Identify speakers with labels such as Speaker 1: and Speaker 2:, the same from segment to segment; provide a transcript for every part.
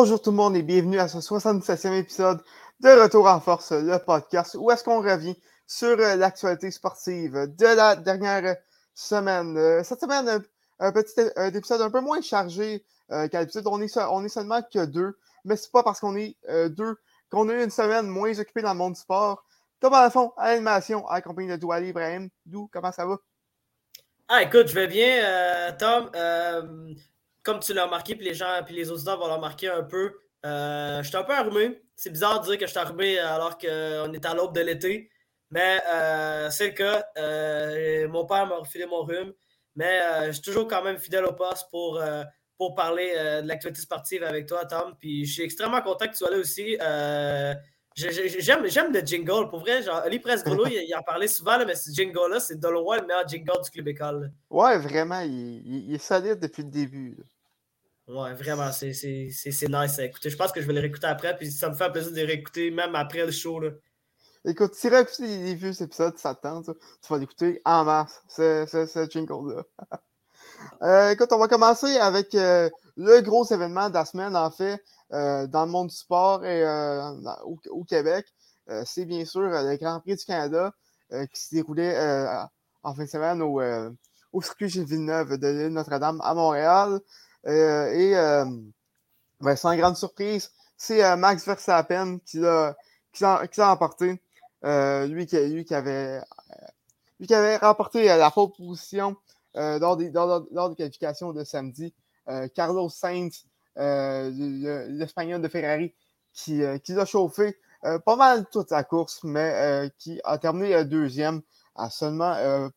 Speaker 1: Bonjour tout le monde et bienvenue à ce 77e épisode de Retour en Force, le podcast, où est-ce qu'on revient sur euh, l'actualité sportive de la dernière semaine. Euh, cette semaine, un, petit épisode un peu moins chargé euh, qu'à l'habitude. On est, seulement que deux, mais c'est pas parce qu'on est deux qu'on a eu une semaine moins occupée dans le monde du sport. Thomas Lafont à l'animation, accompagné de Douali Ibrahim. D'où, comment ça va?
Speaker 2: Ah, écoute, je vais bien, Tom comme tu l'as remarqué, puis les gens, puis les auditeurs vont le remarquer un peu, euh, je suis un peu armé. C'est bizarre de dire que je suis armé alors qu'on est à l'aube de l'été. Mais euh, c'est le cas. Euh, mon père m'a refilé mon rhume. Mais je suis toujours quand même fidèle au poste pour, pour parler de l'actualité sportive avec toi, Tom. Puis je suis extrêmement content que tu sois là aussi. J'aime, le jingle. Pour vrai, genre, Ali Presgolo, il, il en parlait souvent, mais ce jingle-là, c'est de loin le meilleur jingle du Club École.
Speaker 1: Ouais, vraiment, il, est solide depuis le début.
Speaker 2: Ouais, vraiment, c'est nice à écouter. Je pense que je vais les réécouter après, puis ça me fait plaisir de les réécouter même après le show. Là.
Speaker 1: Écoute, si tu réécoutes les vieux épisodes, ça tente, tu vas l'écouter en masse, ce jingle-là. euh, écoute, on va commencer avec euh, le gros événement de la semaine, en fait, euh, dans le monde du sport et euh, au, Québec. C'est bien sûr le Grand Prix du Canada qui s'est déroulé en fin de semaine au, au circuit Gilles Villeneuve de l'île Notre-Dame à Montréal. Euh, et euh, ben, sans grande surprise, c'est euh, Max Verstappen qui l'a emporté. lui, qui, lui, qui avait, lui qui avait remporté la pole position lors, des, lors, des qualifications de samedi. Carlos Sainz, l'Espagnol de Ferrari, qui, qui l'a chauffé pas mal toute la course, mais qui a terminé deuxième à seulement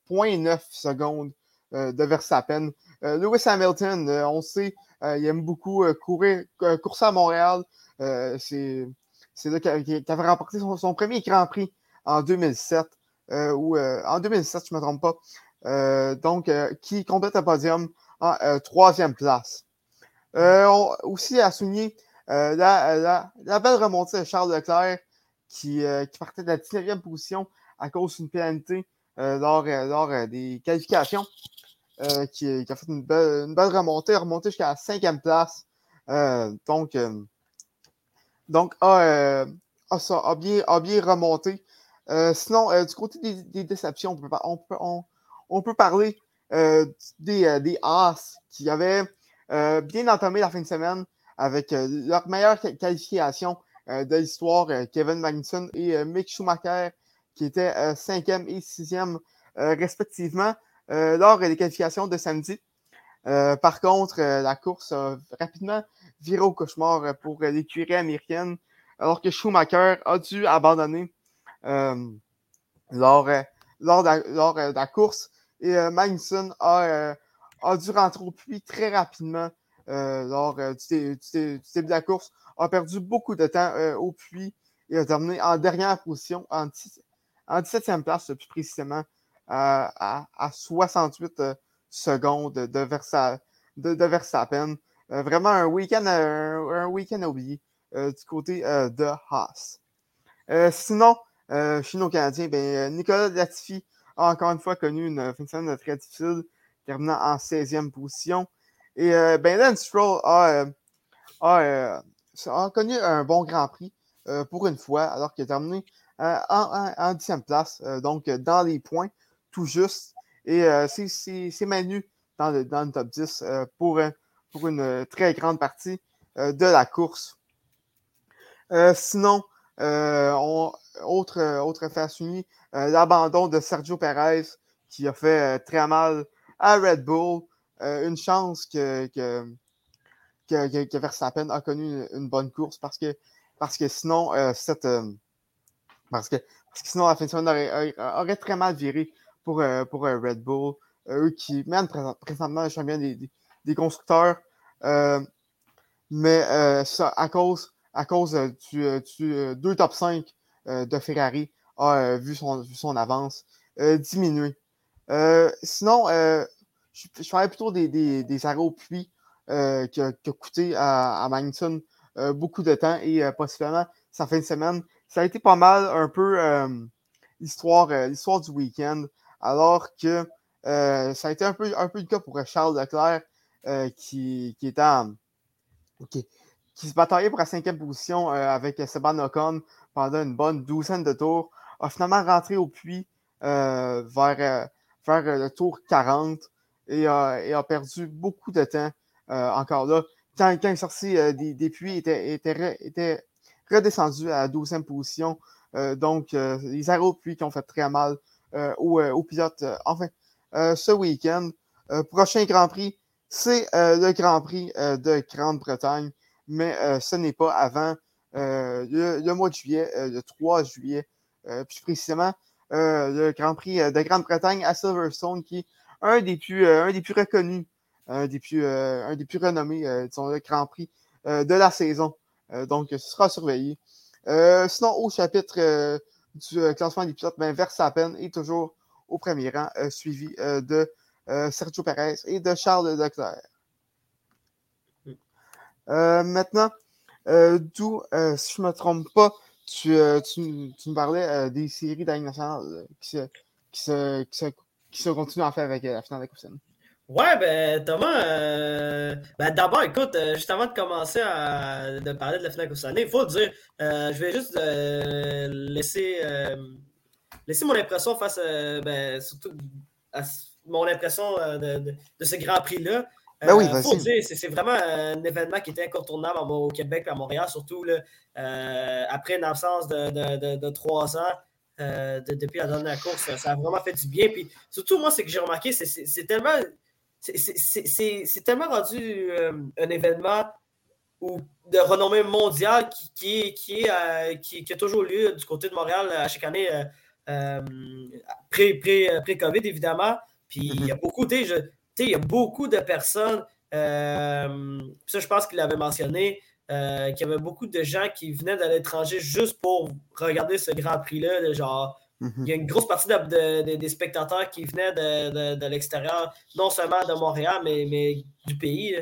Speaker 1: 0.9 secondes de Verstappen. Euh, Lewis Hamilton, euh, on sait, euh, il aime beaucoup courir, courser à Montréal. c'est là qu'il avait remporté son, premier Grand Prix en 2007. ou en 2007, je ne me trompe pas. donc, qui complète un podium en troisième place. aussi à souligner la, belle remontée de Charles Leclerc qui, partait de la 19e position à cause d'une pénalité lors, lors des qualifications. Euh, qui, a fait une belle, remontée, remontée jusqu'à la cinquième place. Euh, donc, euh, donc a, bien, remonté. sinon, du côté des, déceptions, on peut, on peut, parler des, des As qui avaient bien entamé la fin de semaine avec leur meilleure qualification de l'histoire, Kevin Magnussen et Mick Schumacher, qui étaient cinquième et sixième respectivement. Euh, lors des qualifications de samedi. Euh, par contre, euh, la course a rapidement viré au cauchemar pour l'écurie américaine, alors que Schumacher a dû abandonner lors, lors, de la, course. Et Magnussen a, a, dû rentrer au puits très rapidement lors du, début de la course. A perdu beaucoup de temps au puits et a terminé en dernière position, en, en 17e place plus précisément, à, 68 euh, secondes de, Versa, de, Verstappen. Euh, vraiment un week-end un, week oublié euh, du côté de Haas. sinon, chez nos Canadiens, ben, Nicolas Latifi a encore une fois connu une fin de semaine très difficile, terminant en 16e position. Et ben, Lance Stroll a, connu un bon Grand Prix pour une fois, alors qu'il a terminé en, en, 10e place, donc dans les points tout juste. Et euh, c'est Manu dans le, dans le top 10 euh, pour, pour une très grande partie euh, de la course. sinon, autre, autre face unie, l'abandon de Sergio Perez qui a fait très mal à Red Bull. une chance que, que, que, Verstappen a connu une, bonne course parce que, parce que sinon, cette, parce, que, parce que sinon la fin de semaine aurait, aurait très mal viré pour, euh, pour euh, Red Bull. Euh, eux qui mènent présentement le champion des, des, constructeurs. mais ça, à cause, à cause du, 2 top 5 de Ferrari, a vu, son, vu son avance diminuer. sinon, je, je parlais plutôt des, des, des arrêts au puits qui, a, coûté à, à Magnussen beaucoup de temps et possiblement sa fin de semaine. Ça a été pas mal un peu l'histoire du week-end alors que euh, ça a été un peu, un peu le cas pour Charles Leclerc euh, qui, qui, était en, qui se bataillait pour la cinquième position avec Seban Ocon pendant une bonne douzaine de tours, a finalement rentré au puits vers, le tour 40 et, a perdu beaucoup de temps encore là. Quand, il est sorti des, puits, il était, était, redescendu à la 12e position. donc, les arrêts au puits qui ont fait très mal aux, pilotes. enfin, ce week-end, prochain Grand Prix, c'est le Grand Prix de Grande-Bretagne, mais ce n'est pas avant le, mois de juillet, le 3 juillet, plus précisément le Grand Prix de Grande-Bretagne à Silverstone, qui est un des plus, un des plus reconnus, un des plus, un des plus renommés, disons, le Grand Prix de la saison. donc, ce sera surveillé. sinon, au chapitre du classement des pilotes, ben, Verstappen est toujours au premier rang, suivi de Sergio Perez et de Charles Leclerc. maintenant, d'où, si je ne me trompe pas, tu, tu, me parlais des séries d'année nationale qui se, qui, se, qui, se, qui se continuent en fait avec la finale de la Coupe
Speaker 2: Ouais, ben Thomas, ben, d'abord, écoute, juste avant de commencer à de parler de la finale Coupe il faut dire, je vais juste laisser, laisser mon impression face ben, surtout à mon impression de, de, de, ce Grand Prix-là.
Speaker 1: Ben oui,
Speaker 2: c'est vraiment un événement qui était incontournable au Québec et à Montréal, surtout là, après une absence de, de, trois ans. depuis la dernière course, ça a vraiment fait du bien. Puis surtout, moi, ce que j'ai remarqué, c'est tellement c'est tellement rendu euh, un événement de renommée mondiale qui, qui, est, euh, qui, a toujours lieu du côté de Montréal à chaque année, euh, pré-COVID, évidemment. Puis il y a mm-hmm. beaucoup, il y a beaucoup de personnes, ça je pense qu'il avait mentionné, qu'il y avait beaucoup de gens qui venaient de l'étranger juste pour regarder ce Grand Prix-là, genre. Il y a une grosse partie des spectateurs qui venaient de, l'extérieur, non seulement de Montréal, mais, mais du pays.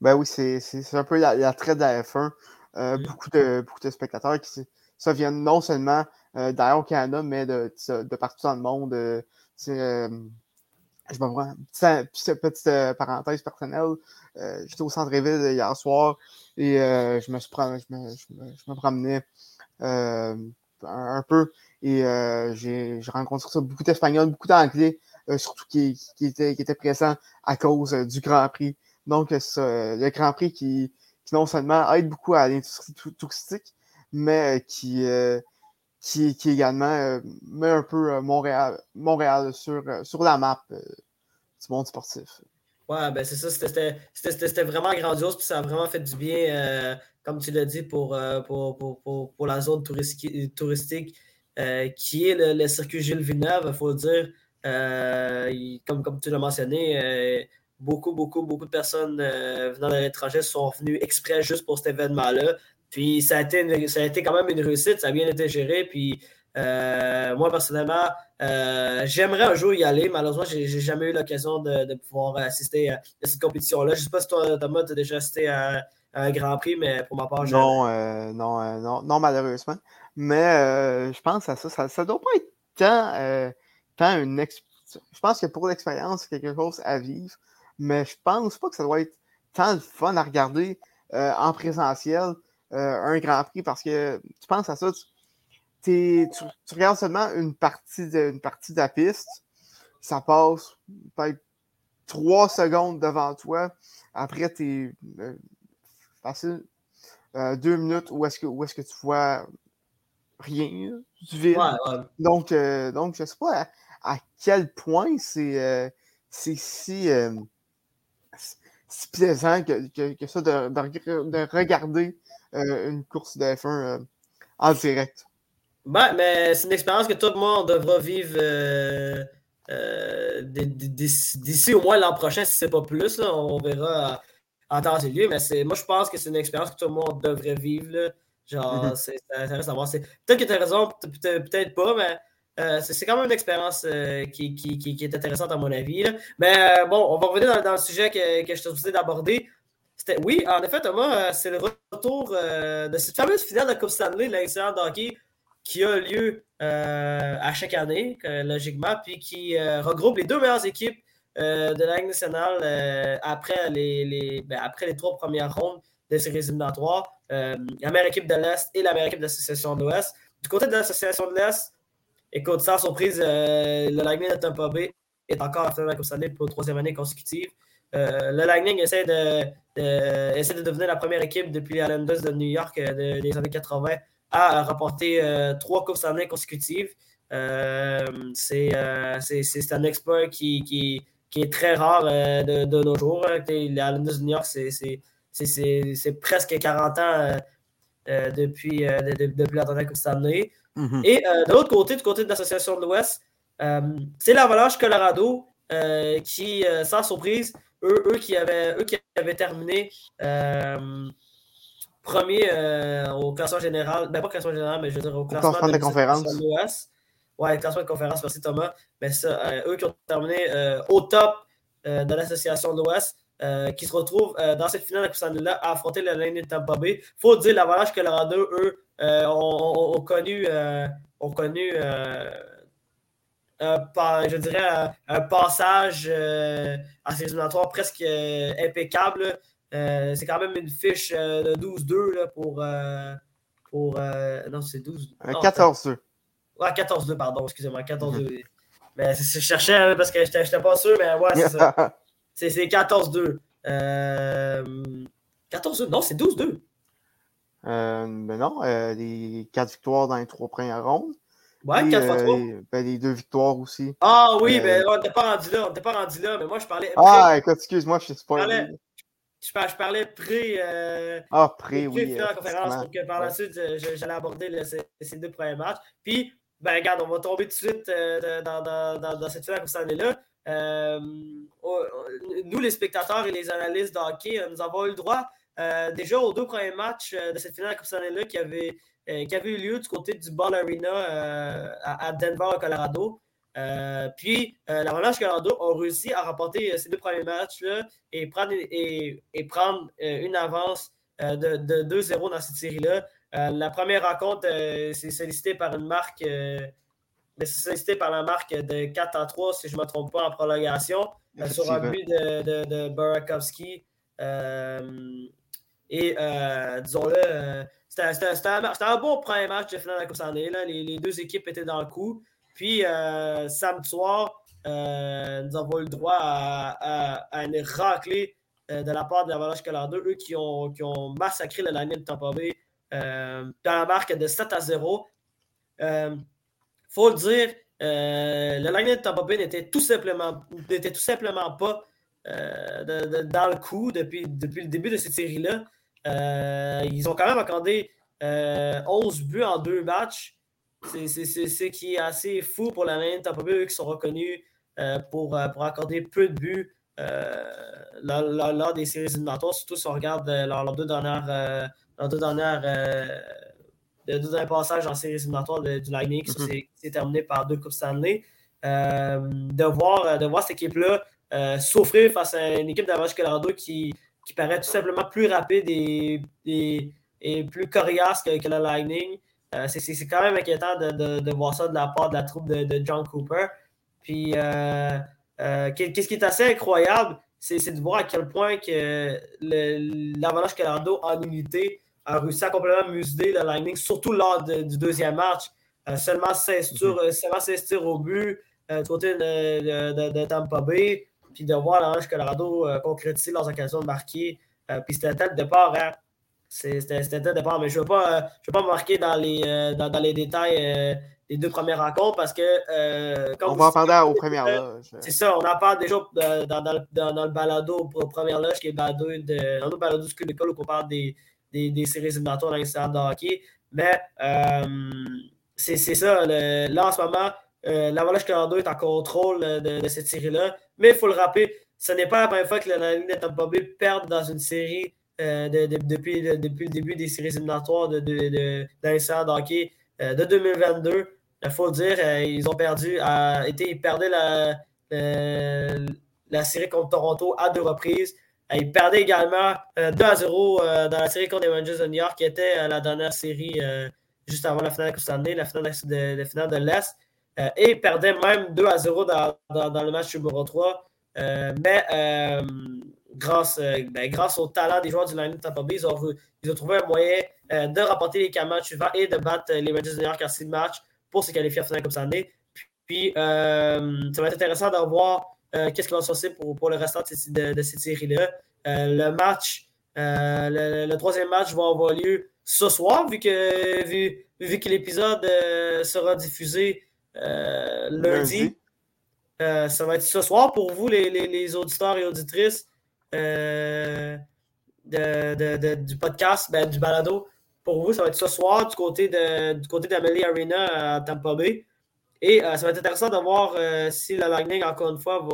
Speaker 1: Ben oui, c'est un peu la, traite de la F1. Euh, mhm. beaucoup, de, beaucoup de spectateurs qui ça viennent non seulement euh, d'ailleurs au Canada, mais de, partout dans le monde. Euh, je me vois, petite, petite parenthèse personnelle. J'étais au centre-ville hier soir et je, me suis, je, me, je, me, promenais un, peu et euh, j'ai rencontré beaucoup d'Espagnols, beaucoup d'Anglais, euh, surtout qui, qui, étaient, présents à cause euh, du Grand Prix. Donc, le Grand Prix qui, non seulement aide beaucoup à l'industrie touristique, mais qui, qui, également met un peu Montréal, sur, sur la map du monde sportif.
Speaker 2: Ouais, ben c'est ça, c'était vraiment grandiose, puis ça a vraiment fait du bien, comme tu l'as dit, pour, pour, pour, pour, la zone touristique euh, qui est le, circuit Gilles Villeneuve, il faut dire. Euh, comme, comme tu l'as mentionné, euh, beaucoup, beaucoup, beaucoup de personnes venant de l'étranger sont venues exprès juste pour cet événement-là. Puis ça a, été ça a été quand même une réussite, ça a bien été géré. Puis moi, personnellement, j'aimerais un jour y aller. Malheureusement, je n'ai jamais eu l'occasion de, pouvoir assister à, cette compétition-là. Je ne sais pas si toi, Thomas, tu as déjà assisté à, un Grand Prix, mais pour ma part,
Speaker 1: non, non, non, non, malheureusement. Mais euh, je pense à ça. Ça ne doit pas être tant, euh, tant une. Je pense que pour l'expérience, c'est quelque chose à vivre. Mais je pense pas que ça doit être tant de fun à regarder euh, en présentiel un Grand Prix parce que tu penses à ça, tu, tu, regardes seulement une partie, de, partie de la piste, ça passe peut-être trois secondes devant toi. Après, tu es facile deux minutes où est-ce que, où est que tu vois rien du vide. Donc, euh, donc, je ne sais pas à, quel point c'est euh, si, euh, si plaisant que, que, ça de, de, regarder une course de F1 en direct.
Speaker 2: Ben, mais c'est une expérience que tout le monde devra vivre d'ici au moins l'an prochain, si ce n'est pas plus. Là, on verra en temps et lieu. Mais moi, je pense que c'est une expérience que tout le monde devrait vivre. Là. Genre, mm-hmm. c'est, ça reste à voir. Peut-être que tu as raison, peut-être pas, mais euh, c'est, quand même une expérience euh, qui, qui, qui, est intéressante à mon avis. Mais euh, bon, on va revenir dans, le sujet que, que je te souhaitais d'aborder. Oui, en effet, Thomas, c'est le retour de cette fameuse finale de Coupe Stanley de l'excellent hockey qui a lieu à chaque année, logiquement, puis qui regroupe les deux meilleures équipes de la Ligue nationale après, les, les ben, après les trois premières rondes des séries éliminatoires. la meilleure équipe de l'Est et la meilleure équipe de l'association de l'Ouest. Du côté de l'association de l'Est, écoute, sans surprise, le Lightning de Tampa Bay est encore en finale de la Coupe pour la troisième année consécutive. le Lightning essaie de, essaie de devenir la première équipe depuis les Islanders de New York des années 80 à remporter trois Coupes Stanley consécutives. Euh, euh, c'est un exploit qui, qui, qui, est très rare euh, de, de, nos jours. Les Islanders de New York, c'est presque 40 ans depuis, de, depuis la dernière Coupe Stanley. Mm-hmm. Et de l'autre côté, du côté de l'Association de l'Ouest, c'est l'Avalanche Colorado qui, sans surprise, eux, eux, qui avaient, eux qui avaient terminé premier au classement général, ben pas classement général, mais je veux dire au classement,
Speaker 1: de, la conférence.
Speaker 2: De l'Ouest. Ouais, classement de conférence, merci Thomas. Mais ça, euh, eux qui ont terminé euh, au top euh, de l'association de l'Ouest, qui se retrouvent dans cette finale de là à affronter la ligne de Tampa Bay. Il faut dire l'avantage que Colorado, eux, ont, ont, connu, ont connu je dirais, un, passage à ces éliminatoires presque impeccable. c'est quand même une fiche de 12-2 pour. pour non, c'est 12.
Speaker 1: 14-2.
Speaker 2: Ouais, 14-2, pardon, excusez-moi. 14-2. Mhm. Mais je cherchais hein, parce que je n'étais pas sûr, mais ouais, c'est ça. C'est 14-2. Euh... 14-2, non, c'est 12-2.
Speaker 1: Euh, ben non, euh, les 4 victoires dans les 3 premières rondes.
Speaker 2: Ouais, 4 fois 3.
Speaker 1: Euh, ben, les 2 victoires aussi.
Speaker 2: Ah oui, mais on n'était pas rendu là. On n'était pas rendu là, mais moi je parlais.
Speaker 1: Ah, écoute, excuse-moi, je suis
Speaker 2: pas. Je parlais, je parlais pré. Euh,
Speaker 1: ah, pré, oui.
Speaker 2: Pré conférence, donc par la suite, j'allais aborder ces, ces, deux premiers matchs. Puis, ben, regarde, on va tomber tout de suite euh, dans, cette finale comme là euh, nous, les spectateurs et les analystes de hockey, euh, nous avons eu le droit déjà aux deux premiers matchs de cette finale comme ça là qui avait, qui avait eu lieu du côté du Ball Arena à, Denver, au Colorado. puis la Relâche Colorado ont réussi à remporter ces deux premiers matchs-là et prendre, et, et prendre une avance de, de 2-0 dans cette série-là. Euh, la première rencontre, euh, c'est sollicité par une marque, euh, c'est sollicité par la marque de 4 à 3, si je ne me trompe pas, en prolongation, sur un but de, de, de Burakovsky. et disons-le, c'était un, bon premier match de finale de la Coupe. Les, les, deux équipes étaient dans le coup. Puis, samedi soir, nous avons eu le droit à, une raclée de la part de l'Avalanche Colorado, eux qui ont, qui ont massacré la ligne de Tampa Bay dans la marque de 7 à 0. Il euh, faut le dire, euh, le Lightning de Tampa Bay n'était tout simplement, n'était tout simplement pas dans le coup depuis, depuis le début de cette série-là. ils ont quand même accordé 11 buts en deux matchs. C'est ce qui est assez fou pour la de Tampa Bay, eux qui sont reconnus pour, pour accorder peu de buts lors, des séries éliminatoires, surtout si on regarde leurs deux dernières dans deux dernières, euh, deux derniers passages en série éliminatoire du Lightning, qui mhm. s'est terminé par deux Coupes Stanley. Euh, de, voir, de voir cette équipe-là euh, souffrir face à une équipe d'Avalanche Colorado qui, qui paraît tout simplement plus rapide et, et, plus coriace que, que le Lightning. c'est quand même inquiétant de, de, de, voir ça de la part de la troupe de, John Cooper. Puis, qu'est-ce qui est assez incroyable, c'est de voir à quel point que l'Avalanche Colorado en unité a réussi à complètement museler le Lightning, surtout lors du deuxième match. Euh, seulement 16 mhm. euh, tirs, au but euh, du côté de, de, Tampa Bay, puis de voir l'Orange Colorado concrétiser leurs occasions de marquer. puis c'était un tête de départ, hein. C'était tête de départ, mais je ne vais pas, pas marquer dans les, dans, les détails des deux premières rencontres parce que.
Speaker 1: on va en parler aux premières loges.
Speaker 2: C'est ça, on en parle déjà dans, dans, dans, le balado aux premières loges, qui est balado de, dans le balado du Club où on parle des, des, séries éliminatoires dans les de. Mais euh, c'est ça. là, en ce moment, euh, l'Avalanche Colorado est en contrôle de, cette série-là. Mais il faut le rappeler, ce n'est pas la première fois que la ligne de Tampa Bay perd dans une série euh, depuis, depuis, le début des séries éliminatoires de, de, de hockey de 2022. Il faut dire, ils ont perdu, été, ils perdaient la, la série contre Toronto à deux reprises. Il perdait également 2 euh, à 0 euh, dans la série contre les Rangers de New York, qui était euh, la dernière série juste avant la finale de la finale de, finale de l'Est. et il perdait même 2 à 0 dans, dans, le match numéro 3. mais grâce, ben, grâce au talent des joueurs du Lightning de Tampa Bay, ils ont, trouvé un moyen de remporter les quatre matchs suivants et de battre les Rangers de New York en six matchs pour se qualifier à la finale comme ça. Puis, ça va être intéressant de voir qu'est-ce qui va se passer pour, pour le restant de, de cette série-là. le match, le, troisième match va avoir lieu ce soir, vu que, vu, vu que l'épisode sera diffusé lundi. Euh, ça va être ce soir pour vous, les, auditeurs et auditrices euh, du podcast, ben, du balado. Pour vous, ça va être ce soir du côté de, du côté d'Amelie Arena à Tampa Bay. Et euh, ça va être intéressant de voir si la Lightning, encore une fois,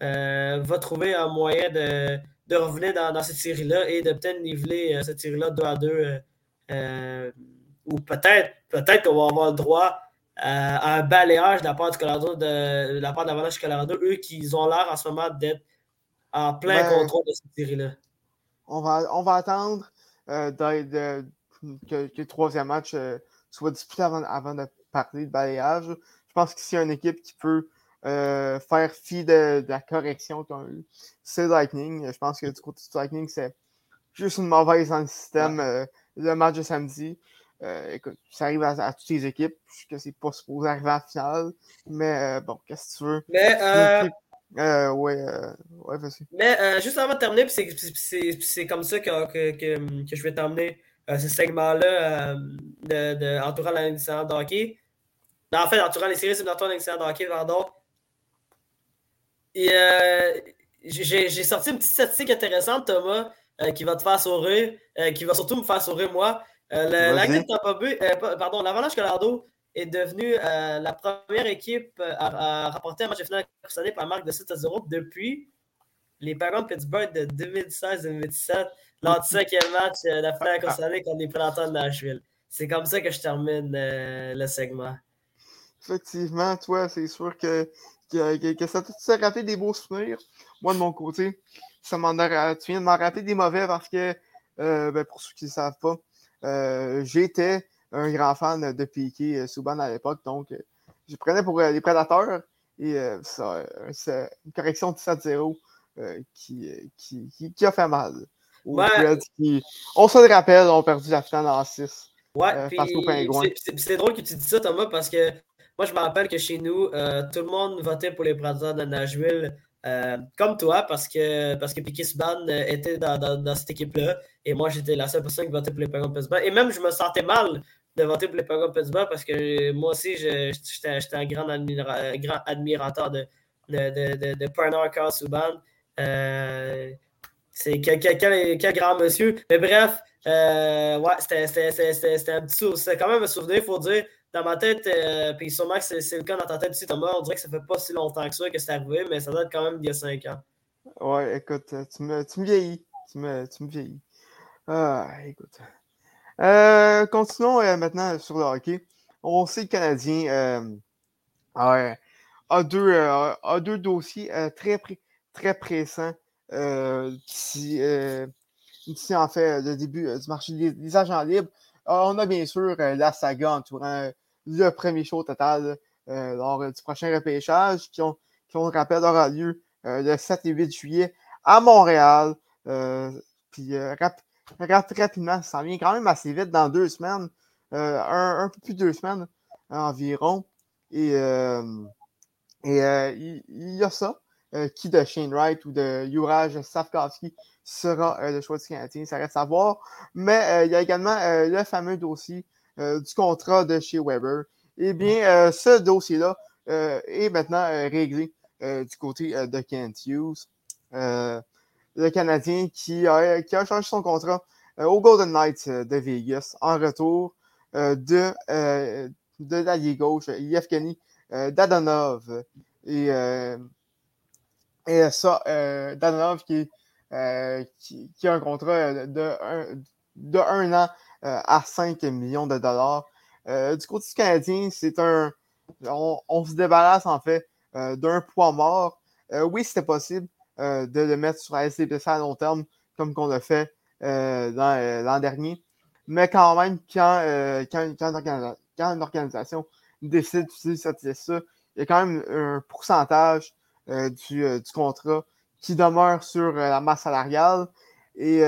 Speaker 2: va, va trouver un moyen de, revenir dans, cette série-là et de peut-être niveler cette série-là 2 à 2. ou peut-être peut-être qu'on va avoir le droit euh, un balayage de la part du Colorado, de, la part de l'Avalanche Colorado, eux qui ont l'air en ce moment d'être en plein contrôle de cette série-là.
Speaker 1: On va, on va attendre euh, que, le troisième match euh, soit disputé avant, de parler de balayage. Je pense que s'il y a une équipe qui peut faire fi de, la correction qu'on a eue, c'est Lightning. Je pense que du côté du Lightning, c'est juste une mauvaise dans le système. le match de samedi. Euh, écoute, ça arrive à, toutes les équipes, que c'est pas supposé arriver à la finale. Mais euh, bon, qu'est-ce que tu veux?
Speaker 2: Mais,
Speaker 1: euh, ouais, ouais vas-y.
Speaker 2: Mais juste avant de terminer, c'est comme ça que, que, que, je vais t'emmener ce segment-là de, de, entourant la nationale de hockey. En fait, entourant les séries éliminatoires de de hockey, pardon. Et j'ai sorti une petite statistique intéressante, Thomas, qui va te faire sourire, qui va surtout me faire sourire moi. Euh, euh, pardon, l'Avalanche Colorado est devenue euh, la première équipe à, rapporter un match de finale concerné par marque de 7 à 0 depuis les Penguins de Pittsburgh de 2016-2017, l'anti-cinquième match de la finale concernée contre les Prédateurs de Nashville. C'est comme ça que je termine le segment.
Speaker 1: Effectivement, toi, c'est sûr que, que, ça t'a rappelé des beaux souvenirs? Moi, de mon côté, ça m'en a, tu viens de m'en rappeler des mauvais parce que, ben, pour ceux qui ne savent pas, euh, j'étais un grand fan de Piqué euh, Souban à l'époque, donc euh, je prenais pour les prédateurs et c'est une correction de 7-0 qui, qui, a fait mal. on se le rappelle, on a perdu la finale en 6.
Speaker 2: Ouais, C'est drôle que tu dis ça, Thomas, parce que moi, je me rappelle que chez nous, tout le monde votait pour les prédateurs de Nashville euh, comme toi, parce que, parce que Piquet Subban euh, était dans, dans, cette équipe-là. Et moi, j'étais la seule personne qui votait pour les Penguins Pittsburgh. Et même, je me sentais mal de voter pour les Penguins Pittsburgh parce que moi aussi, j'étais un grand, admirateur de, de, de, de, Subban. Euh, c'est quel, quel, grand monsieur. Mais bref, ouais, c'était un petit C'est quand même un souvenir, il faut dire dans ma tête, euh, puis sûrement que c'est le cas dans ta tête aussi, Thomas, on dirait que ça fait pas si longtemps que ça que c'est arrivé, mais ça être quand même il y a cinq ans.
Speaker 1: Ouais, écoute, euh, tu me, tu me vieillis. Tu me, tu me vieillis. Ah, écoute. Euh, continuons maintenant sur le hockey. On sait que le Canadien a, deux, a deux dossiers très, très pressants qui, ici, en fait, le début du marché des, agents libres. on a bien sûr la saga entourant le premier show total euh, lors du prochain repêchage qui, ont, qui on rappelle, aura lieu euh, le 7 et 8 juillet à Montréal. Euh, puis rapidement, ça vient quand même assez vite dans deux semaines, un, peu plus de deux semaines environ. Et, et il y, a ça. qui de Shane Wright ou de Juraj Safkovski sera le choix du Canadien, ça reste à voir. Mais il y a également le fameux dossier euh, du contrat de chez Weber. Eh bien, euh, ce dossier-là euh, est maintenant réglé du côté de Kent Hughes, le Canadien qui a, qui a changé son contrat au Golden Knights de Vegas en retour de, de l'allié gauche, Yevgeny Dadonov. Et, et ça, Dadonov qui, qui, qui, a un contrat de un, de un an euh, à 5 millions de dollars. Euh, du côté du Canadien, c'est un. On, se débarrasse en fait euh, d'un poids mort. oui, c'était possible de le mettre sur la SDPC à long terme, comme qu'on l'a fait l'an dernier. Mais quand même, quand, quand, une organisation décide d'utiliser cette liste il y a quand même un pourcentage du, du, contrat qui demeure sur la masse salariale. Et,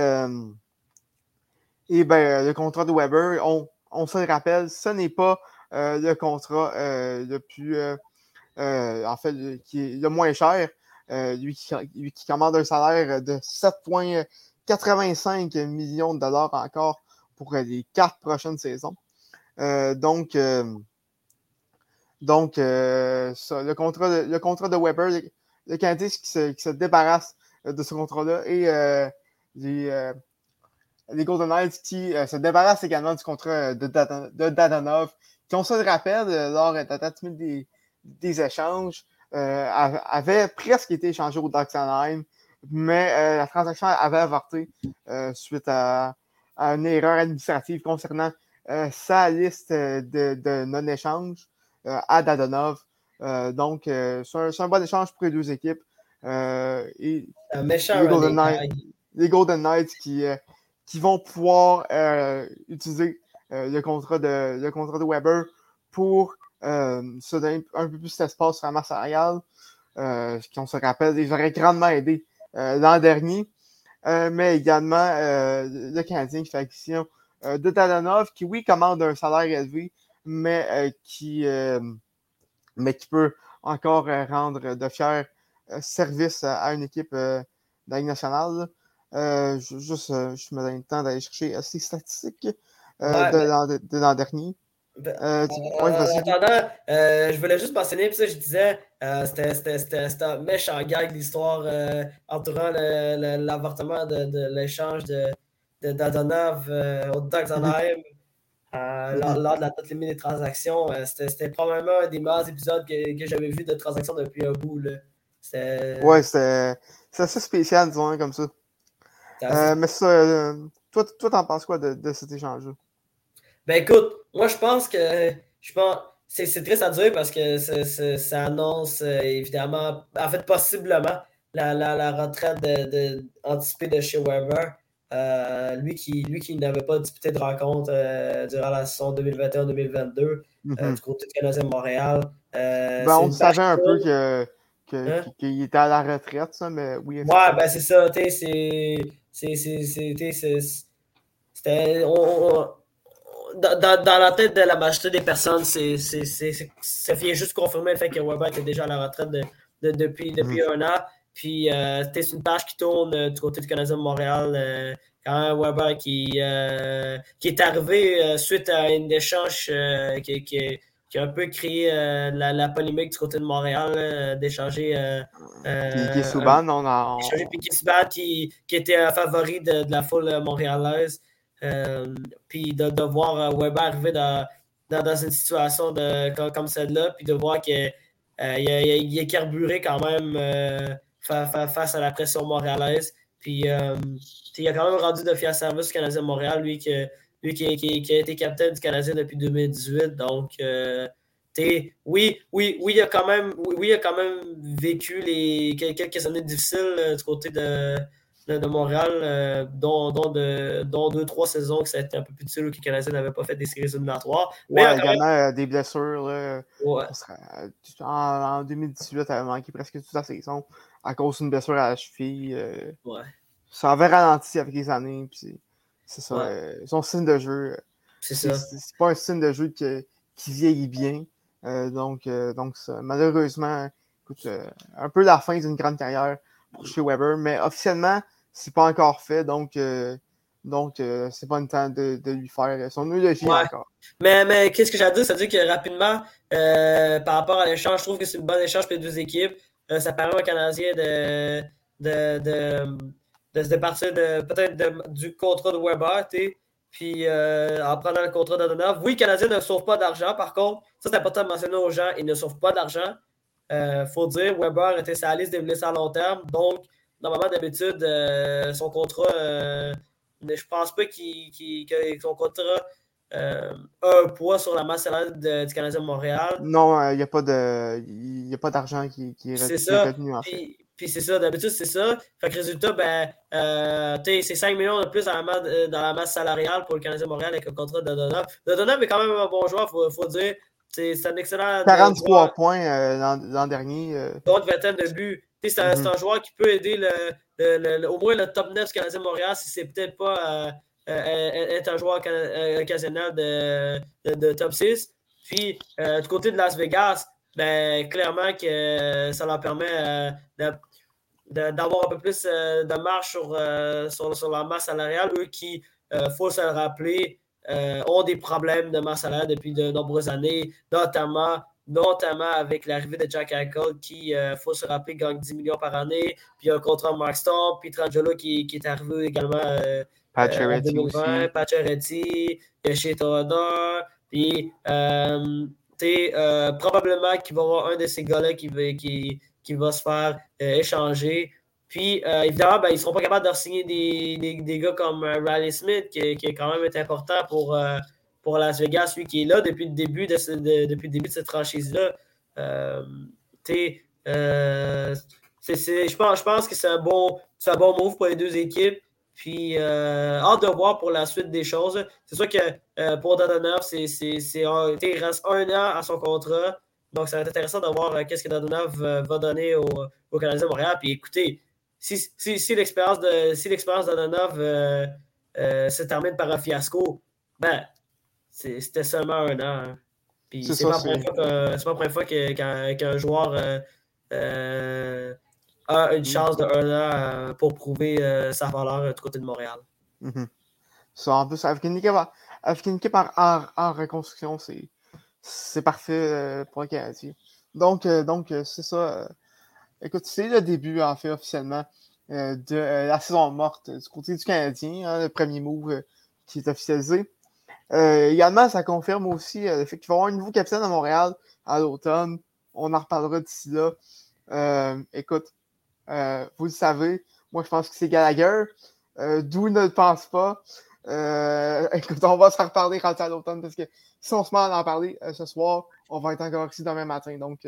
Speaker 1: et ben, le contrat de Weber, on, on se le rappelle, ce n'est pas le contrat le plus, en fait, qui est le moins cher. lui, qui, lui, qui, commande un salaire de 7,85 millions de dollars encore pour les quatre prochaines saisons. donc, donc, euh, le, contrat de, le contrat de Weber, le, le qui se, qui se, débarrasse euh, de ce contrat-là et euh, les, les, Golden Knights qui se débarrassent également du contrat de, de Dadanov, qui, on se le rappelle, lors de la des, des échanges, avait presque été échangé au Anaheim, mais la transaction avait avorté suite à, à, une erreur administrative concernant sa liste de, de non-échange. Euh, à Dadonov. Euh, donc, euh, c'est un, bon échange pour les deux équipes. et
Speaker 2: un méchant
Speaker 1: les Golden, Knights, les Golden Knights qui, qui vont pouvoir utiliser le, contrat de, le contrat de Weber pour se donner un peu plus d'espace sur la masse salariale, qui, on se rappelle, les aurait grandement aidé l'an dernier. mais également le Canadien qui fait de Dadonov, qui, oui, commande un salaire élevé, mais, euh, qui, euh, mais qui peut encore euh, rendre de fiers services à, une équipe de nationale. Je, juste, je me donne le temps d'aller chercher ces statistiques de l'an dernier.
Speaker 2: Ben, euh, en, attendant, je voulais juste mentionner, puis ça, je disais, c'était un méchant gag l'histoire entourant l'avortement de, de l'échange Dadonov au Ducks Anaheim. Euh, lors, de la date limite des transactions. Euh, c'était probablement un des meilleurs épisodes que, que j'avais vu de transactions depuis un bout. Là.
Speaker 1: Ouais, c'est assez spécial, disons, hein, comme ça. Euh, mais ça, toi, toi, t'en penses quoi de, de cet échange-là?
Speaker 2: Ben écoute, moi je pense que je pense c'est triste à dire parce que ça annonce évidemment, en fait possiblement, la, la, la retraite de, de, anticipée de chez Weber. Euh, lui qui, lui qui n'avait pas disputé de rencontre euh, durant la saison 2021-2022 euh, mhm. du côté de Canadien Montréal.
Speaker 1: Ben, on savait un peu que, hein? qu'il était à la retraite, ça, mais oui.
Speaker 2: Ouais, ben c'est ça, tu sais, c'est. C'était. Dans, dans, la tête de la majorité des personnes, c'est, ça vient juste confirmer le fait que Weber était déjà à la retraite de, de, depuis, depuis mhm. un an. Puis, euh, c'est une page qui tourne euh, du côté du Canadien de Montréal. Euh, quand Weber qui, euh, qui est arrivé suite à une échange qui, qui, qui, a un peu créé la, la, polémique du côté de Montréal, d'échanger.
Speaker 1: Piquet Souban, on a.
Speaker 2: Échanger Souban qui, qui était un favori de, de la foule montréalaise. puis de, de, voir Weber arriver dans, dans, dans une situation de, comme, comme celle-là, puis de voir qu'il il, est carburé quand même face à la pression montréalaise. Puis euh, il a quand même rendu de fier service au Canadien de Montréal, lui, qui, lui qui, qui, a été capitaine du Canadien depuis 2018. Donc, euh, oui, oui, oui, il a quand même, oui, il a quand même vécu les quelques années difficiles euh, du côté de, de, Montréal, euh, dont, dont, de, dont deux, trois saisons que ça a été un peu plus difficile que le Canadien n'avait pas fait des séries éliminatoires.
Speaker 1: Mais ouais, également même... des blessures. Là, ouais. en, en, 2018, il avait manqué presque toute la saison à cause d'une blessure à la cheville. Euh,
Speaker 2: ouais.
Speaker 1: Ça avait ralenti avec les années. C'est ça. Euh, son signe de jeu. Euh,
Speaker 2: c'est ça.
Speaker 1: C'est pas un signe de jeu qui, qui vieillit bien. donc, donc ça, malheureusement, écoute, un peu la fin d'une grande carrière pour chez Weber, mais officiellement, c'est pas encore fait. Donc, donc, c'est pas le temps de, de, lui faire son eulogie ouais. encore.
Speaker 2: Mais, mais qu'est-ce que j'ai à dire? C'est-à-dire que rapidement, par rapport à l'échange, je trouve que c'est une bonne échange pour les deux équipes. Euh, ça permet aux Canadiens de, de, de, de se départir de, peut-être du contrat de Weber, puis euh, en prenant le contrat de Donov. Oui, les Canadiens ne sauvent pas d'argent, par contre, ça c'est important de mentionner aux gens, ils ne sauvent pas d'argent. Il euh, faut dire, Weber était sa liste des blessés à long terme, donc normalement d'habitude, son contrat, je pense pas qu'il, que son contrat euh, un poids sur la masse salariale du Canadien de Montréal.
Speaker 1: Non, il euh, n'y a pas de, a pas d'argent qui, qui, est, retenu en fait.
Speaker 2: Puis c'est ça, d'habitude c'est ça. Fait que résultat, ben, euh, c'est 5 millions de plus dans la, masse, dans la, masse, salariale pour le Canadien Montréal avec le contrat de Dodonov. Dodonov est quand même un bon joueur, il faut, faut, dire. C'est un excellent.
Speaker 1: 43 points l'an dernier.
Speaker 2: Donc, vingtaine de buts. C'est un, un, joueur qui peut aider le, au moins le top 9 du Canadien Montréal si c'est peut-être pas être un joueur occasionnel de, de, top 6. Puis, du côté de Las Vegas, ben, clairement que ça leur permet d'avoir un peu plus de marche sur, sur, sur, la masse salariale. Eux qui, il faut se le rappeler, euh, ont des problèmes de masse salariale depuis de nombreuses années, notamment, notamment avec l'arrivée de Jack Eichel, qui, il euh, faut se rappeler, gagne 10 millions par année, puis un contrat de Mark Storm, puis Trangelo qui, qui, est arrivé également euh, en 2020, Pacioretty, chez Toronto, puis probablement qu'il va y avoir un de ces gars-là qui, qui, qui va se faire échanger. Puis, euh, évidemment, ben, ils ne seront pas capables de signer des, des, gars comme euh, Riley Smith, qui, est quand même important pour, euh, pour Las Vegas, lui qui est là depuis le début de, depuis le début de cette franchise-là. je, pense, je pense que c'est un, bon, un bon move pour les deux équipes. Puis, hâte de voir pour la suite des choses. C'est sûr que pour Dadonov, c'est, il reste un an à son contrat. Donc, ça va être intéressant de voir qu'est-ce que Dadonov va donner au, au Canadien de Montréal. Puis, écoutez, si, si, si l'expérience de si l'expérience d'Anonov euh, euh, se termine par un fiasco, ben c'était seulement un an. Hein. Puis c'est pas, la première fois qu'un joueur euh, a une chance de un an pour prouver sa valeur du côté de Montréal.
Speaker 1: Mm-hmm. Ça, en plus, avec une équipe, avec une équipe en, en, reconstruction, c'est parfait pour le Canadien. Donc, donc c'est ça. Écoute, c'est le début, en fait, officiellement, euh, de euh, la saison morte du côté du Canadien, hein, le premier move euh, qui est officialisé. également, ça confirme aussi le fait qu'il va y avoir un nouveau capitaine à Montréal à l'automne. On en reparlera d'ici là. écoute, vous le savez, moi je pense que c'est Gallagher. D'où ne le pense pas. écoute, on va s'en reparler quand à l'automne parce que si on se met à en parler ce soir, on va être encore ici demain matin. Donc,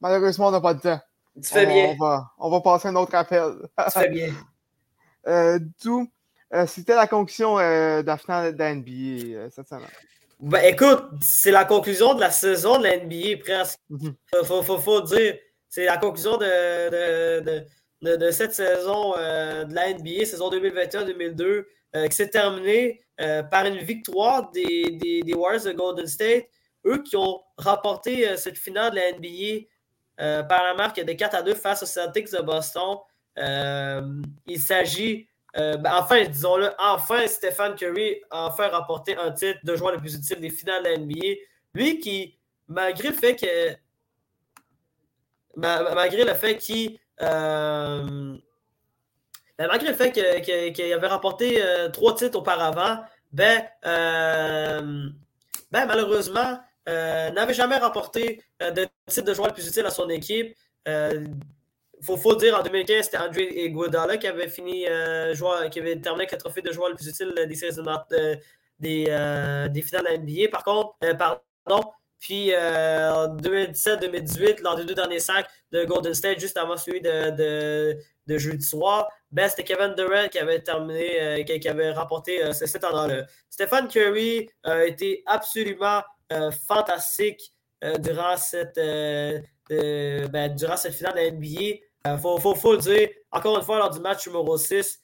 Speaker 1: malheureusement, on n'a pas de temps.
Speaker 2: Tu fais bien.
Speaker 1: On va, on va passer un autre appel.
Speaker 2: tu fais bien.
Speaker 1: euh, D'où, euh, c'était la conclusion euh, de la finale de la NBA euh, cette semaine.
Speaker 2: Ben, écoute, c'est la conclusion de la saison de la NBA presque. Il mhm. faut, faut, faut, dire. C'est la conclusion de, de, de, de cette saison de la NBA, saison 2021-2002, qui s'est terminée par une victoire des, des, des Warriors de Golden State. Eux qui ont remporté cette finale de la NBA euh, par la marque de 4 à 2 face aux Celtics de Boston. Euh, il s'agit, euh, ben, enfin, disons-le, enfin, Stephen Curry a enfin remporté un titre de joueur le plus utile des finales de la NBA. Lui qui, malgré le fait que. Malgré le fait qu'il. Ben, malgré le fait qu'il avait remporté trois titres auparavant, ben, ben malheureusement, euh, n'avait jamais remporté euh, de titre de joueur le plus utile à son équipe. Il euh, faut, dire, en 2015, c'était André Iguodala qui avait fini joueur, qui avait terminé avec le trophée de joueur le plus utile des séries de, des, des finales NBA. Par contre, pardon, puis en 2017-2018, lors des deux derniers sacs de Golden State, juste avant celui de, de, de jeudi soir, ben, c'était Kevin Durant qui avait terminé, qui, avait remporté ce cet là Stephen Curry a été absolument euh, fantastique euh, durant, cette, euh, ben, durant cette finale de NBA. Il faut, faut, le dire, encore une fois, lors du match numéro 6,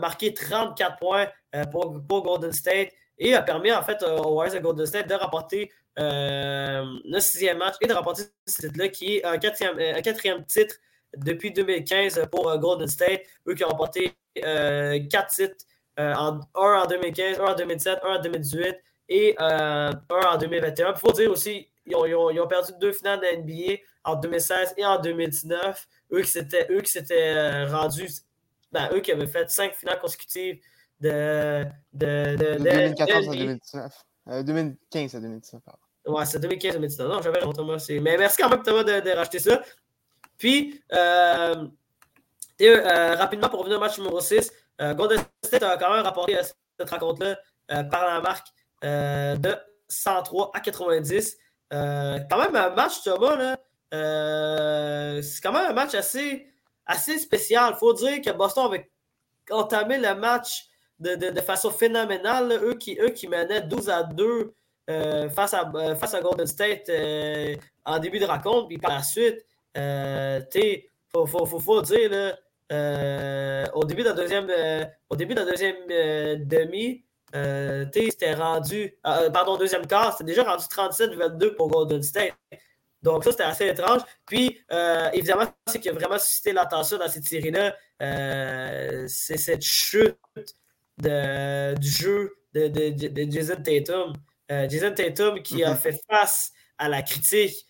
Speaker 2: marqué 34 points pour, pour, Golden State et a permis en fait aux Warriors de Golden State de remporter le sixième match et de remporter ce titre-là qui est un quatrième, un quatrième titre depuis 2015 pour Golden State. Eux qui ont remporté quatre titres, un en 2015, un en 2017, un en 2018 et euh, un en 2021. Il faut dire aussi, ils ont, ils, ont, perdu deux finales de NBA en 2016 et en 2019. Eux qui s'étaient, eux qui s'étaient euh, rendus, ben, eux qui avaient fait cinq finales consécutives de, de, de,
Speaker 1: 2014 à 2019. 2015 à 2019, pardon.
Speaker 2: Ouais, c'est 2015 à 2019. Non, j'avais Thomas. Mais merci quand même, Thomas, de racheter ça. Puis, euh, euh, rapidement, pour revenir au match numéro 6, euh, Golden State a quand même rapporté cette rencontre-là par la marque de 103 à 90. Euh, quand même un match, Thomas, c'est quand même un match assez, assez spécial. Il faut dire que Boston avait entamé le match de, façon phénoménale. Eux, qui, eux qui menaient 12 à 2 face, à, face à Golden State en début de rencontre. Puis par la suite, il faut, faut, faut, faut dire, là, euh, au début de la deuxième, euh, au début de la deuxième euh, demi, c'était rendu, pardon, deuxième quart, c'était déjà rendu 37-22 pour Golden State. Donc, ça, c'était assez étrange. Puis, évidemment, ce qui a vraiment suscité l'attention dans cette série-là, c'est cette chute de, du jeu de, de, de Jason Tatum. Jason Tatum qui a mm-hmm. fait face à la critique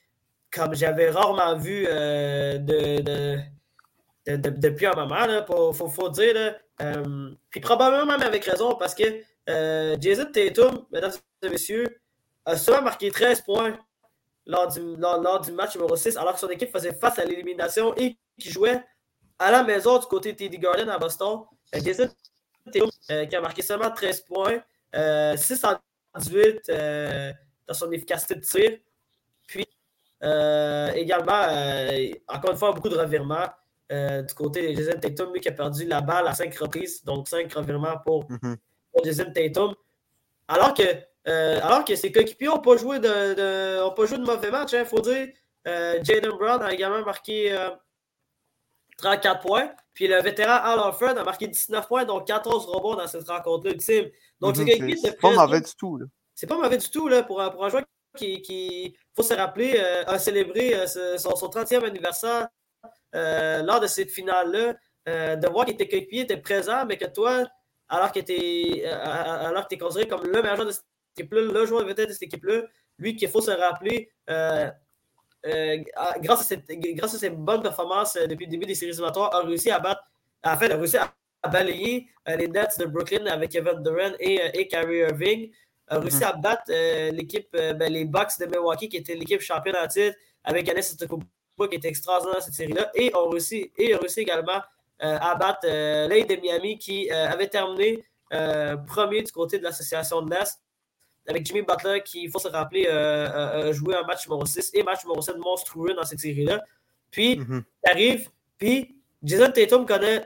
Speaker 2: comme j'avais rarement vu de, depuis un moment, il faut, dire. Euh, puis probablement même avec raison, parce que euh, Jason Tatum, mesdames et messieurs, a seulement marqué 13 points lors du, lors, du match numéro 6, alors que son équipe faisait face à l'élimination et qui jouait à la maison du côté de TD Garden à Boston. Euh, Jason Tatum, qui a marqué seulement 13 points, 6 en 18 dans son efficacité de tir. Puis également, encore une fois, beaucoup de revirements. Euh, du côté de Jason Tatum, lui qui a perdu la balle à cinq reprises, donc cinq revirements pour, mm Jason Tatum. Alors que, euh, alors que ses coéquipiers n'ont pas, joué de, pas joué de mauvais match, il hein, faut dire. Euh, Jaden Brown a également marqué 34 points. Puis le vétéran Al Alfred a marqué 19 points, donc 14 rebonds dans cette rencontre-là ultime. Donc,
Speaker 1: mm c'est pas mauvais du tout.
Speaker 2: C'est pas mauvais du tout là, pour, pour un joueur qui, faut se rappeler, a célébré son, son, 30e anniversaire euh, lors de cette finale-là, euh, de voir que tes coéquipiers étaient présents, mais que toi, alors que tu es, euh, considéré comme le meilleur joueur de cette équipe-là, le joueur de cette équipe-là, lui qu'il faut se rappeler, grâce, à cette, grâce à ses bonnes performances depuis le début des séries éliminatoires, a réussi à battre, en fait, a réussi à, balayer les Nets de Brooklyn avec Kevin Durant et, et Kyrie Irving, a réussi à battre l'équipe, ben, les Bucks de Milwaukee, qui était l'équipe championne en titre, avec Giannis Antetokounmpo qui était extraordinaire dans cette série-là. Et on réussit, et a réussi également euh, à battre euh, de Miami qui euh, avait terminé euh, premier du côté de l'association de l'Est. Avec Jimmy Butler qui, il faut se rappeler, a joué un match numéro 6 et match numéro 7 monstrueux dans cette série-là. Puis, mm arrive, puis Jason Tatum connaît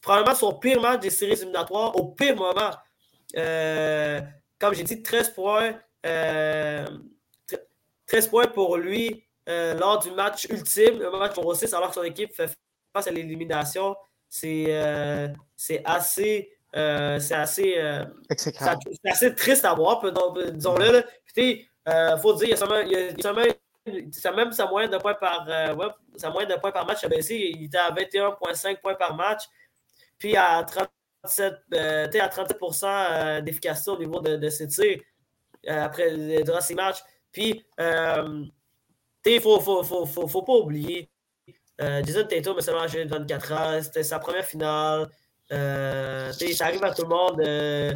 Speaker 2: probablement son pire match des séries éliminatoires au pire moment. Comme j'ai dit, 13 points. 13 points pour lui euh, lors du match ultime, le match pour 6, alors que son équipe fait face à l'élimination. C'est euh, assez. Euh, c'est assez, triste à voir, disons-le. Il faut dire, il y a seulement, il y a seulement même sa moyenne de points par, ouais, sa moyenne de points par match a baissé. Il était à 21,5 points par match. Puis à 37, à 37% d'efficacité au niveau de, de ses tirs après, durant ces matchs. Puis il ne faut, faut, faut, faut, pas oublier. Euh, Jason Tatum a seulement de 24 ans. C'était sa première finale. Euh, ça arrive à tout le monde de,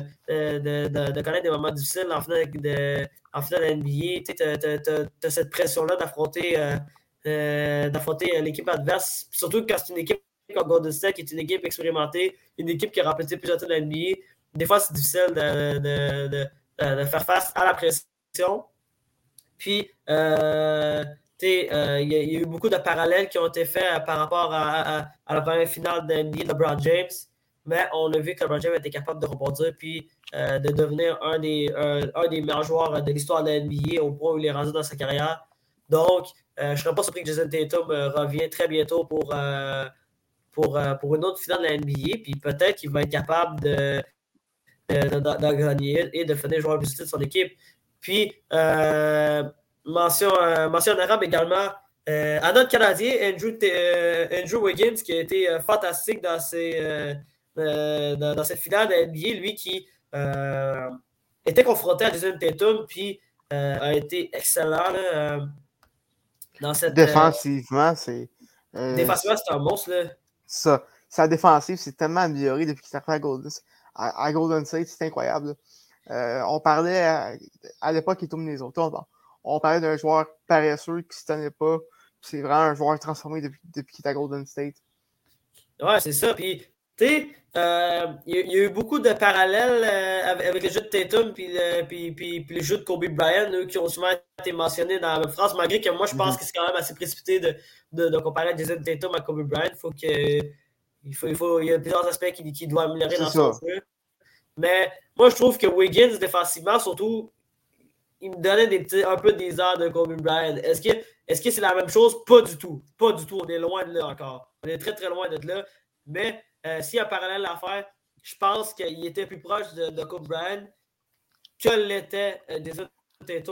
Speaker 2: de, de, connaître des moments difficiles en finale de, en finale NBA. Tu as, cette pression-là d'affronter euh, euh l'équipe adverse, surtout quand c'est une équipe comme Golden State, est une équipe expérimentée, une équipe qui a remplacé plusieurs titres de. Des fois, c'est difficile de, de, faire face à la pression. Puis, euh, euh, il y, a eu beaucoup de parallèles qui ont été faits euh, par rapport à, la première finale de NBA de LeBron James, mais on a vu que LeBron James était capable de rebondir puis de devenir un des, meilleurs joueurs de l'histoire de NBA au point où il est rendu dans sa carrière. Donc, je ne serais pas surpris que Jason Tatum revienne très bientôt pour, pour, pour une autre finale de la NBA, puis peut-être qu'il va être capable de, de, gagner et de finir joueur plus de son équipe. Puis, euh, mention, euh, mention arabe également euh, à notre Canadien, Andrew, Andrew, Wiggins, qui a été fantastique dans, ces, dans, cette finale de NBA, lui qui était confronté à Jason Tatum, puis a été excellent dans cette.
Speaker 1: Défensivement, c'est.
Speaker 2: Défensivement, c'est un monstre. Là.
Speaker 1: Sa défensive s'est tellement améliorée depuis qu'il à Golden, à, Golden State, c'est incroyable. Euh, on parlait à, l'époque, il tourne les autres. On, parlait d'un joueur paresseux qui ne se tenait pas. C'est vraiment un joueur transformé depuis, depuis qu'il est à Golden State.
Speaker 2: Ouais, c'est ça. Puis, tu sais, euh, il y, a eu beaucoup de parallèles euh, avec, les jeux de Tatum puis, puis, puis, les jeux de Kobe Bryant, eux, qui ont souvent été mentionnés dans la France, malgré que moi, je pense mm-hmm. que c'est quand même assez précipité de, de, de comparer Jason Tatum à Kobe Bryant. Faut que, il, faut, il, faut, il y a plusieurs aspects qui, qui doivent améliorer dans son jeu. Mais moi, je trouve que Wiggins, défensivement, surtout, il me donnait des petits, un peu des airs de Kobe Bryant. Est-ce que, Est-ce que c'est la même chose? Pas du tout. Pas du tout. On est loin de là encore. On est très, très loin de là. Mais s'il y a un parallèle à faire, je pense qu'il était plus proche de, de Kobe Bryant que l'était des autres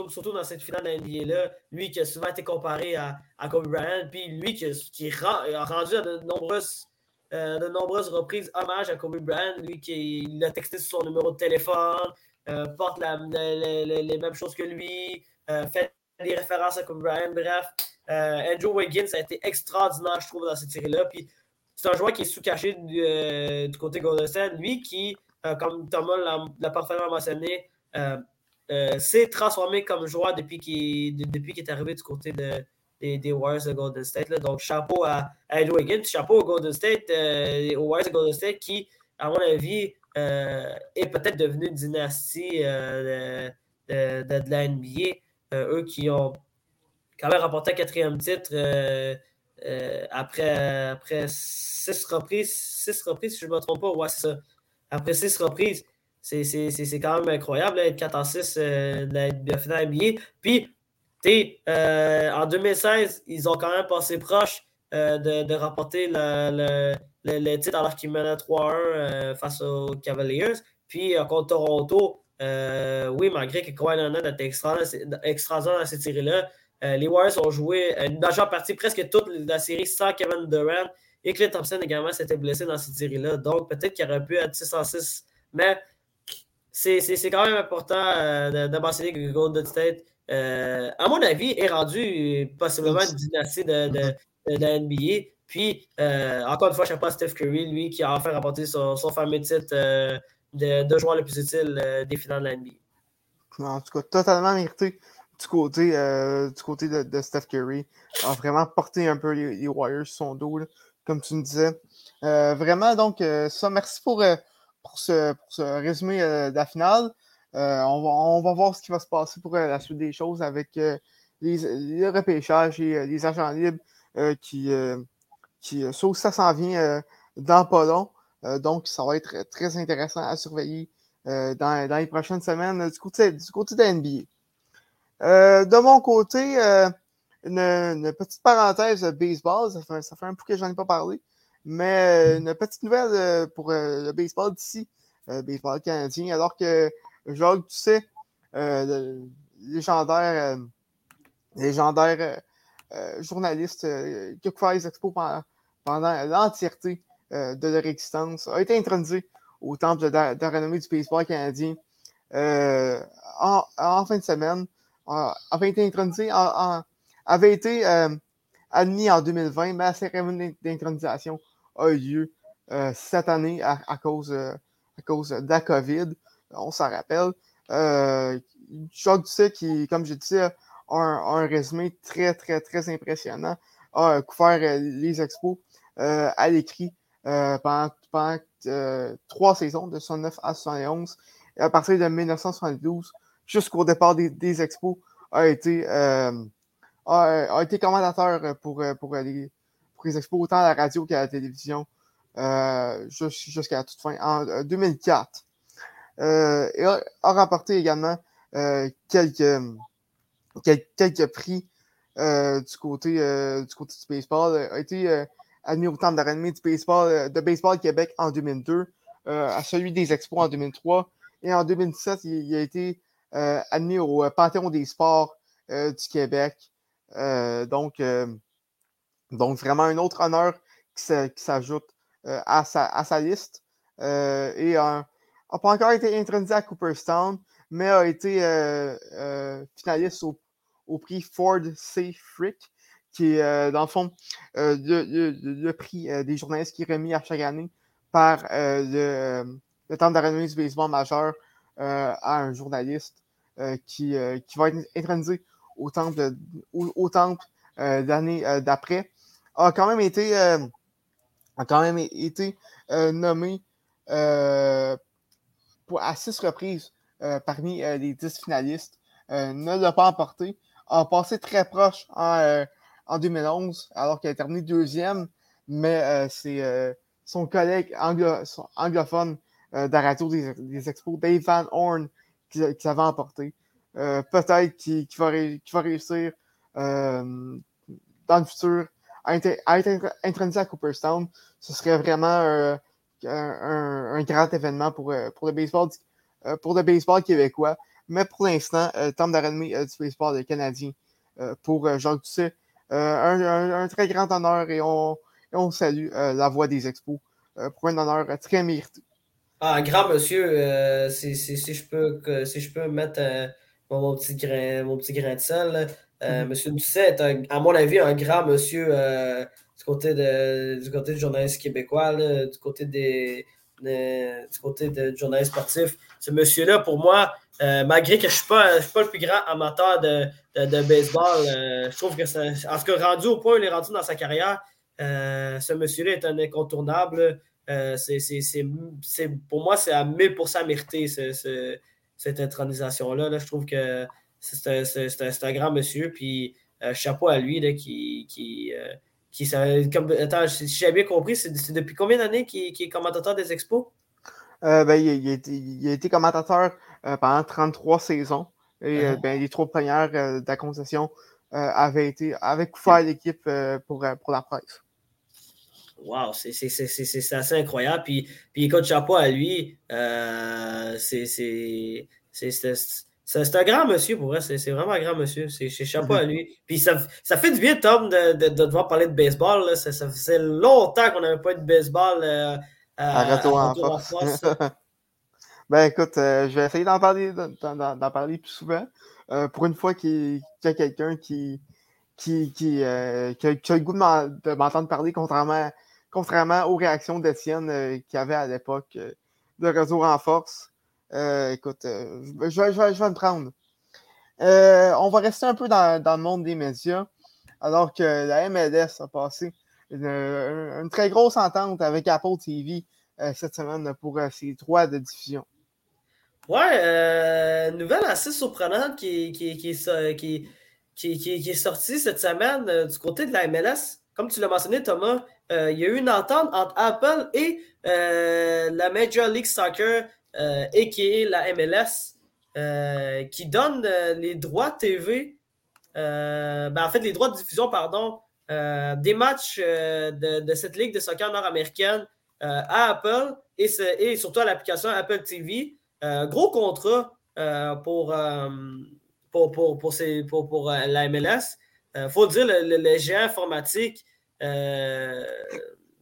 Speaker 2: surtout dans cette finale la NBA-là, lui qui a souvent été comparé à, à Kobe Bryant, puis lui qui, a rendu à de nombreuses, euh, de nombreuses reprises hommage à Kobe Bryant, lui qui a texté sur son numéro de téléphone, euh, porte les mêmes choses que lui, euh, fait des références à Kobe Bryant, bref. Andrew Wiggins a été extraordinaire, je trouve, dans cette série-là. Puis c'est un joueur qui est sous-caché du, du, côté Golden State, lui qui, comme Thomas l'a parfaitement mentionné, euh, s'est transformé comme joueur depuis qu'il depuis est arrivé du côté de, des, Warriors de Golden State. Donc, chapeau à, Andrew Wiggins, chapeau au Golden State, euh, aux Warriors de Golden State qui, à mon avis, euh, est peut-être devenu une dynastie de, de, la NBA. eux qui ont quand même remporté un quatrième titre après, après six reprises, six reprises, si je ne me trompe pas, ouais, c'est ça. Après six reprises, c'est quand même incroyable, être 4 en 6 euh, de la finale NBA. Puis, euh, en 2016, ils ont quand même passé proche euh, de, de, remporter le, titre alors qu'ils menaient 3-1 face aux Cavaliers. Puis, contre Toronto, oui, malgré que Kawhi Leonard était extraordinaire dans cette série-là, les Warriors ont joué une majeure partie, presque toute la série sans Kevin Durant. Et Clay Thompson également s'était blessé dans cette série-là. Donc, peut-être qu'il aurait pu être 6 en 6. Mais c'est quand même important euh, de, mentionner que Golden State, euh, à mon avis, est rendu possiblement une dynastie de, de, la NBA. Puis, euh, encore une fois, je ne pas Steph Curry, lui, qui a enfin remporté son, fameux titre de, de, joueur le plus utile des finales de la NBA.
Speaker 1: En tout cas, totalement mérité du côté, du côté de, Steph Curry. A vraiment porté un peu les, Warriors sur son dos, comme tu me disais. vraiment, donc, ça, merci pour pour ce, résumé euh, de la finale. Euh, on, va, voir ce qui va se passer pour euh, la suite des choses avec les, les, repêchages et les agents libres qui, qui ça, s'en vient dans pas long. donc, ça va être très intéressant à surveiller dans, les prochaines semaines du côté, du côté de la NBA. De mon côté, une, petite parenthèse de baseball, ça fait, un peu que j'en ai pas parlé. Mais euh, une petite nouvelle euh, pour euh, le baseball d'ici, le baseball canadien, alors que Jacques sais, le légendaire, légendaire journaliste qui a couvert les pendant, l'entièreté de leur existence, a été intronisé au temple de, de, renommée du baseball canadien en, fin de semaine. Avait été avait été admis en 2020, mais la cérémonie d'intronisation a eu lieu euh, cette année à, cause, euh, à cause de la COVID. On s'en rappelle. Euh, Jacques qui, comme je disais, a un, résumé très, très, très impressionnant, a couvert les expos à l'écrit pendant, trois saisons, de 69 à 71. Et à partir de 1972 jusqu'au départ des, expos, a été, a, été commentateur pour, pour les, pour les expos, autant à la radio qu'à la télévision, euh, jusqu'à la toute fin, en 2004. Euh, euh, et a, remporté également quelques, quelques, prix du, côté, du côté du baseball. a été admis au Temple de du baseball, de Baseball Québec en 2002, à celui des expos en 2003. Et en 2017, il, a été admis au Panthéon des sports du Québec. donc, donc, vraiment un autre honneur qui s'ajoute euh, à, sa, liste. Euh, et n'a pas encore été intronisé à Cooperstown, mais a été euh, finaliste au, prix Ford C. Frick, qui est, dans le fond, le, prix des journalistes qui est remis à chaque année par le, le Temple de du baseball majeur à un journaliste qui, qui va être intronisé au temple, au temple l'année d'après a quand même été, euh, a quand même été euh, nommé euh, pour, à six reprises parmi les dix finalistes. ne l'a pas emporté. A passé très proche en, en 2011, alors qu'il a terminé deuxième, mais c'est son collègue anglophone de la radio des, expos, Dave Van Horn, qui, qui l'avait emporté. Peut-être qu'il va, réussir dans le futur à, être intronisé à Cooperstown, ce serait vraiment un, grand événement pour, pour, le baseball, pour le baseball québécois. Mais pour l'instant, Tom Darrenmy du baseball canadien pour Jacques Doucet. Un, très grand honneur et on, on salue la voix des expos pour un honneur très mérité.
Speaker 2: Ah, grand monsieur, euh, si, je peux, si je peux mettre euh, mon, petit grain, mon petit grain de sel, euh, mhm. Monsieur Doucet est, à mon avis, un grand monsieur du, côté de, du côté du journaliste québécois, du côté des, du côté du journaliste sportif. Ce monsieur-là, pour moi, malgré que je ne suis, pas, suis pas le plus grand amateur de, de, baseball, je trouve que c'est. En tout cas, rendu au point où il est rendu dans sa carrière, ce monsieur-là est un incontournable. Euh, c'est, pour moi, c'est à 1000% mérité cette intronisation-là. Là. Je trouve que c'est un, grand monsieur. Puis euh, chapeau à lui là, qui. qui, euh, qui comme, attends, si j'ai bien compris, c'est, depuis combien d'années qu'il, est commentateur des expos?
Speaker 1: ben, il, a été, commentateur pendant 33 saisons. Et uh-huh. ben, les trois premières de la concession avaient, été, avaient couvert l'équipe pour, pour la presse.
Speaker 2: Wow, c'est assez incroyable. Puis, puis écoute, chapeau à lui. Euh, c'est un grand monsieur pour vrai. C'est vraiment un grand monsieur. C'est chapeau à lui. Puis ça, ça fait du bien, Tom, de, de, de devoir parler de baseball. Ça, ça, faisait longtemps qu'on n'avait pas eu de baseball euh, à, retour en
Speaker 1: force. ben écoute, euh, je vais essayer d'en parler, parler plus souvent. Pour une fois qu'il y a quelqu'un qui, qui, qui, euh, qui, a, qui, a, le goût de m'entendre parler, contrairement contrairement aux réactions d'Étienne euh, qu'il y avait à l'époque euh, de retour en force. Euh, écoute, je, vais, me prendre. on va rester un peu dans, le monde des médias, alors que la MLS a passé une, très grosse entente avec Apple TV cette semaine pour ses droits de diffusion.
Speaker 2: Ouais, nouvelle assez surprenante qui, qui, qui, qui, est sortie cette semaine du côté de la MLS. Comme tu l'as mentionné, Thomas, euh, il y a eu une entente entre Apple et euh, la Major League Soccer, euh, a.k.a. la MLS, euh, qui donne les droits TV, ben, en fait, les droits de diffusion, pardon, des matchs de, cette ligue de soccer nord-américaine à Apple et, et, surtout à l'application Apple TV. gros contrat pour, pour, pour, pour, pour, la MLS. Il faut dire, le, le, le géant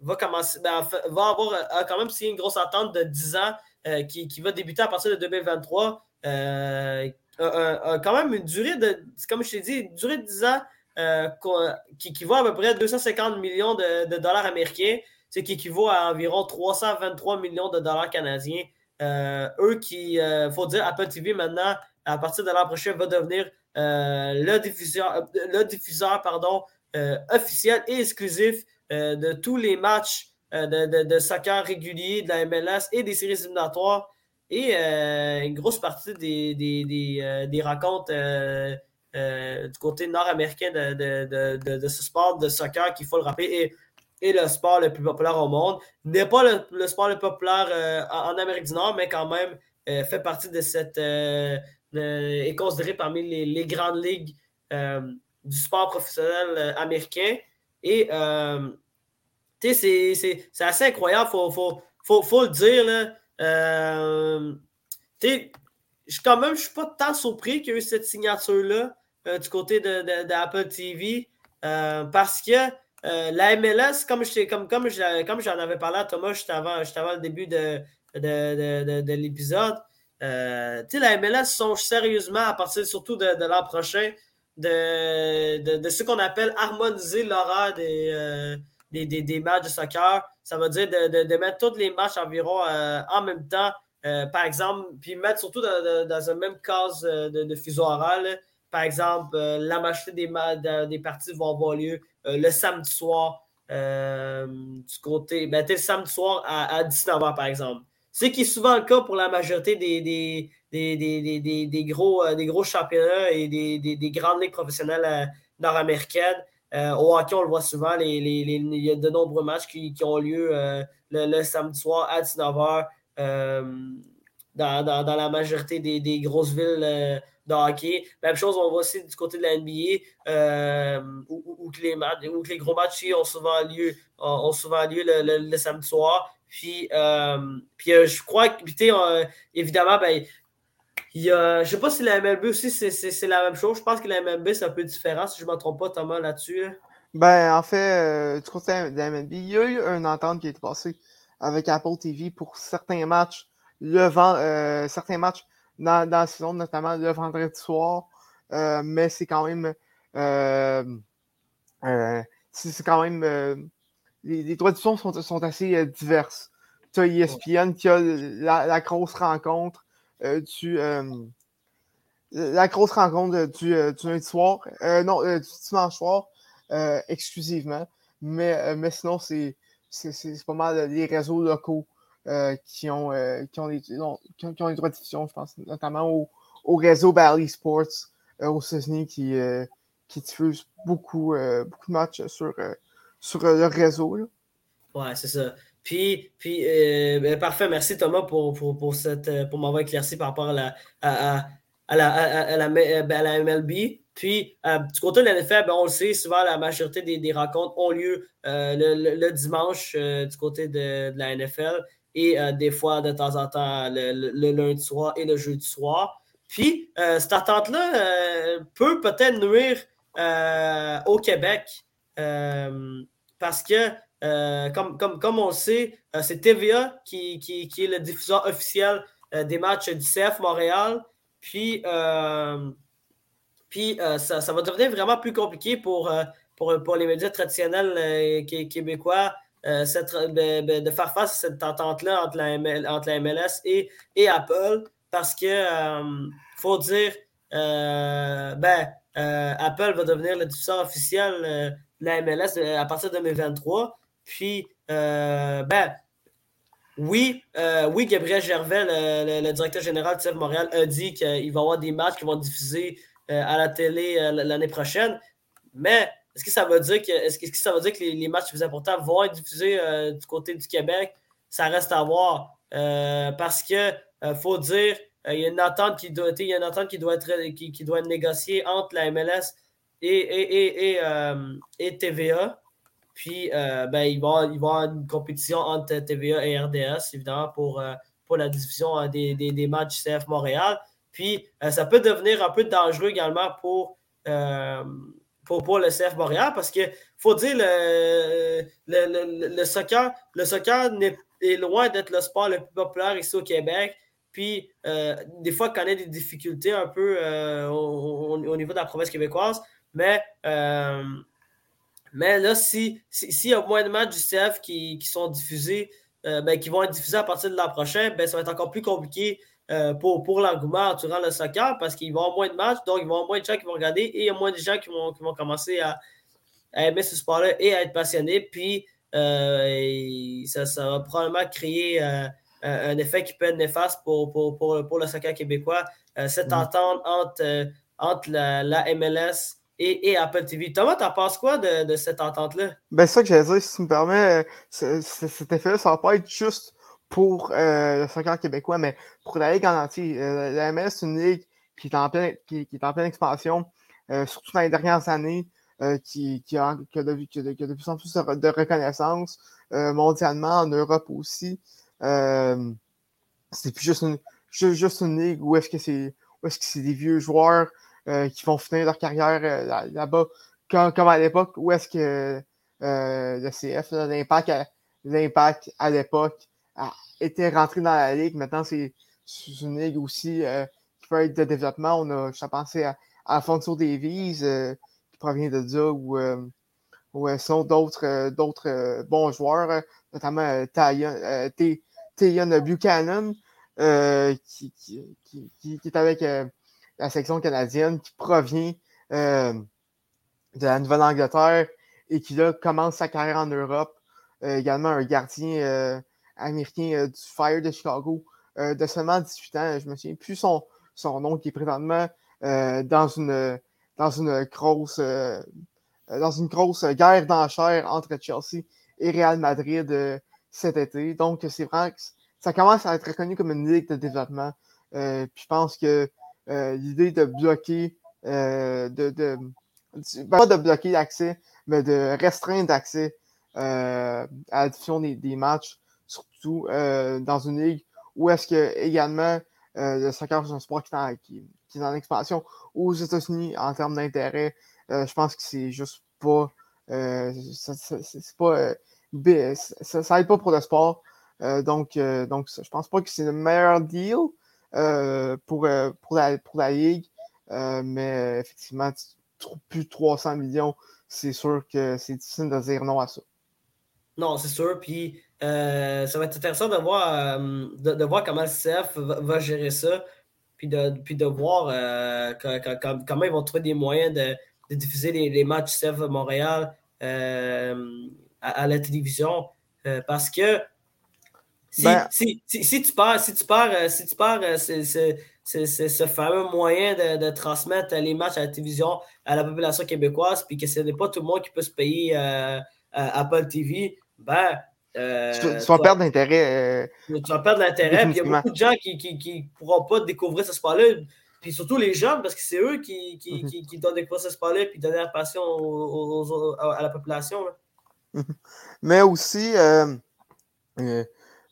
Speaker 2: va commencer, ben, va avoir euh, quand même signé une grosse attente de 10 ans euh, qui, qui, va débuter à partir de 2023. quand même une durée de, comme je t'ai dit, une durée de 10 ans qui équivaut à peu près 250 millions de, dollars américains, ce qui équivaut à environ 323 millions de dollars canadiens. eux qui, il faut dire, Apple TV maintenant, à partir de l'an prochain, va devenir le diffuseur, le diffuseur pardon, euh, officiel et exclusif euh, de tous les matchs euh, de, soccer réguliers de la MLS et des séries éliminatoires et une grosse partie des, des, rencontres du côté nord-américain de, ce sport de soccer qu'il faut le rappeler est, le sport le plus populaire au monde. N'est pas le, sport le plus populaire en, Amérique du Nord, mais quand même fait partie de cette. est considéré parmi les grandes ligues du sport professionnel euh, américain. Et euh, c'est assez incroyable, il faut, faut, faut, le dire. Euh, je quand même, je suis pas tant surpris qu'il y ait eu cette signature-là du côté d'Apple de, TV parce que la MLS, comme j'en comme, comme avais parlé à Thomas juste avant, avant le début de, de, l'épisode, la MLS songe sérieusement à partir surtout de, l'an prochain de, de, ce qu'on appelle harmoniser l'horaire euh, des, des, matchs de soccer. Ça veut dire de, mettre tous les matchs environ euh, en même temps, euh, par exemple, puis mettre surtout dans, dans même case de, fuseau horaire. Par exemple, la majorité des, des parties vont avoir lieu le samedi soir du côté, ben, le samedi soir à, à 19h, par exemple. Ce qui est souvent le cas pour la majorité des, des, gros, euh, des gros championnats et des, grandes ligues professionnelles euh, nord-américaines. Euh, au hockey, on le voit souvent, il y a de nombreux matchs qui, ont lieu le, samedi soir à 19h dans, la majorité des, grosses villes hockey. Même chose, on voit aussi du côté de la NBA, où, les les gros matchs ont souvent lieu, ont, souvent lieu le, samedi soir. Puis, puis je crois que, évidemment, ben, il y a, je sais pas si la MLB aussi, c'est la même chose. Je pense que la MLB, c'est un peu différent, si je ne me trompe pas, Thomas, là-dessus.
Speaker 1: Ben, en fait, du côté de la MLB, il y a eu une entente qui a été passée avec Apple TV pour certains matchs, le euh, certains matchs dans, dans, la saison, notamment le vendredi soir. Euh, mais c'est quand même. Euh, c'est quand même. Les, les, traditions sont, sont assez diverses. Tu as ESPN qui a la, grosse rencontre du. la grosse rencontre du, du lundi soir. non, du dimanche soir, exclusivement. Mais, mais sinon, c'est pas mal les réseaux locaux euh, qui, ont, euh, qui, ont des, qui, ont, qui, ont, des droits de diffusion, je pense, notamment au, au réseau Bally Sports euh, aux États-Unis qui, qui diffuse beaucoup, beaucoup de matchs sur, sur leur réseau. Là.
Speaker 2: Ouais, c'est ça. Puis, puis ben, parfait, merci Thomas pour, pour, pour, cette, pour m'avoir éclairci par rapport à la, à, à, la, à, la, ben, la MLB. Puis, euh, du côté de la NFL, ben, on le sait, souvent la majorité des, des rencontres ont lieu euh, le, le, dimanche euh, du côté de, de, la NFL et des fois, de temps en temps, le, le, lundi soir et le jeudi soir. Puis, cette attente-là peut peut-être nuire au Québec parce que, comme, comme, comme on le sait, c'est TVA qui, qui, qui, est le diffuseur officiel des matchs du CF Montréal. Puis, puis euh, ça, va devenir vraiment plus compliqué pour, euh, pour, pour les médias traditionnels euh, québécois de faire face à cette entente-là entre, la MLS et, et Apple parce que faut dire ben Apple va devenir le diffuseur officiel la MLS à partir de 2023. Puis ben oui, oui, Gabriel Gervais, le, directeur général de CF Montréal, a dit qu'il va y avoir des matchs qui vont diffuser euh, à la télé euh, l'année prochaine. Mais est-ce que ça veut dire que, est-ce que ça veut dire que les, matchs les plus importants vont être diffusés euh, du côté du Québec? Ça reste à voir. parce que faut dire, il y a une attente qui doit, il y a une qui doit être qui, doit être négociée entre la MLS et, et, et, TVA. Puis, ben, il, va, y avoir une compétition entre TVA et RDS, évidemment, pour, pour la diffusion des, des, des, matchs CF Montréal. Puis euh, ça peut devenir un peu dangereux également pour, euh, pour, le CF Montréal parce qu'il faut dire le, le, le, soccer, le soccer est, loin d'être le sport le plus populaire ici au Québec. Puis, euh, des fois, connaît des difficultés un peu au, niveau de la province québécoise. Mais, mais là, s'il si, y a moins de matchs du CF qui, sont diffusés, ben, qui vont être diffusés à partir de l'an prochain, ben, ça va être encore plus compliqué euh, pour, pour l'engouement durant le soccer parce qu'il va y avoir moins de matchs, donc il va y avoir moins de gens qui vont regarder et il y a moins de gens qui vont, qui vont commencer à, aimer ce sport-là et à être passionnés. Puis euh, ça, ça, va probablement créer euh, un effet qui peut être néfaste pour, pour, pour, pour le soccer québécois. cette mm. entente entre, entre la, la MLS et, Apple TV. Thomas, t'en penses quoi de, cette entente-là?
Speaker 1: Ben, ça que j'allais dire, si tu me permets, cet effet-là, ça va pas être juste pour euh, le soccer québécois, mais pour la Ligue en entier. Euh, la MS, c'est une ligue qui est en pleine, qui, est en pleine expansion, euh, surtout dans les dernières années, qui, a, qui, a de, plus en plus de, reconnaissance mondialement, en Europe aussi. c'est plus juste une, juste, une ligue où est-ce que c'est où est-ce que c'est des vieux joueurs qui vont finir leur carrière là-bas, comme, comme, à l'époque, où est-ce que le CF, l'impact à l'époque, était rentré dans la ligue. Maintenant, c'est une ligue aussi euh, qui peut être de développement. On a, je pensé à, à Alfonso Davies, euh, qui provient de ça, ou euh, où sont d'autres d'autres bons joueurs, notamment Tayon Buchanan, qui, qui, qui, qui, est avec la section canadienne, qui provient de la Nouvelle-Angleterre et qui là commence sa carrière en Europe. également un gardien américain euh, du Fire de Chicago euh, de seulement 18 ans. Je me souviens plus son, son nom qui est présentement euh, dans une dans une grosse dans une grosse guerre d'enchères entre Chelsea et Real Madrid cet été. Donc, c'est vrai que ça commence à être reconnu comme une ligue de développement. puis je pense que l'idée de bloquer, de, de, pas de bloquer l'accès, mais de restreindre l'accès à la diffusion des, des matchs, surtout dans une ligue où est-ce que également le soccer c'est un sport qui, qui, qui est en expansion aux États-Unis en termes d'intérêt. je pense que c'est juste pas. ça, c'est pas. ça, ça pas pour le sport. donc, donc, je pense pas que c'est le meilleur deal pour, pour, la, pour la Ligue. mais effectivement, plus de 300 millions, c'est sûr que c'est difficile de dire non à ça.
Speaker 2: Non, c'est sûr. Puis ça va être intéressant de voir, de, voir comment le CF va, gérer ça. Puis de, puis de voir comment ils vont trouver des moyens de, diffuser les, matchs CF Montréal à, la télévision. parce que ben si, si, tu perds, si tu perds, si tu perds ce fameux moyen de, transmettre les matchs à la télévision à la population québécoise, puis que ce n'est pas tout le monde qui peut se payer Apple TV, ben,
Speaker 1: euh, tu, vas perdre l'intérêt.
Speaker 2: Euh, tu vas perdre l'intérêt. Il y a beaucoup de gens qui ne pourront pas découvrir ce sport-là. Puis surtout les jeunes, parce que c'est eux qui, qui, mhm. qui, donnent découvrir ce sport-là et donner la passion à la population.
Speaker 1: Mais aussi, euh,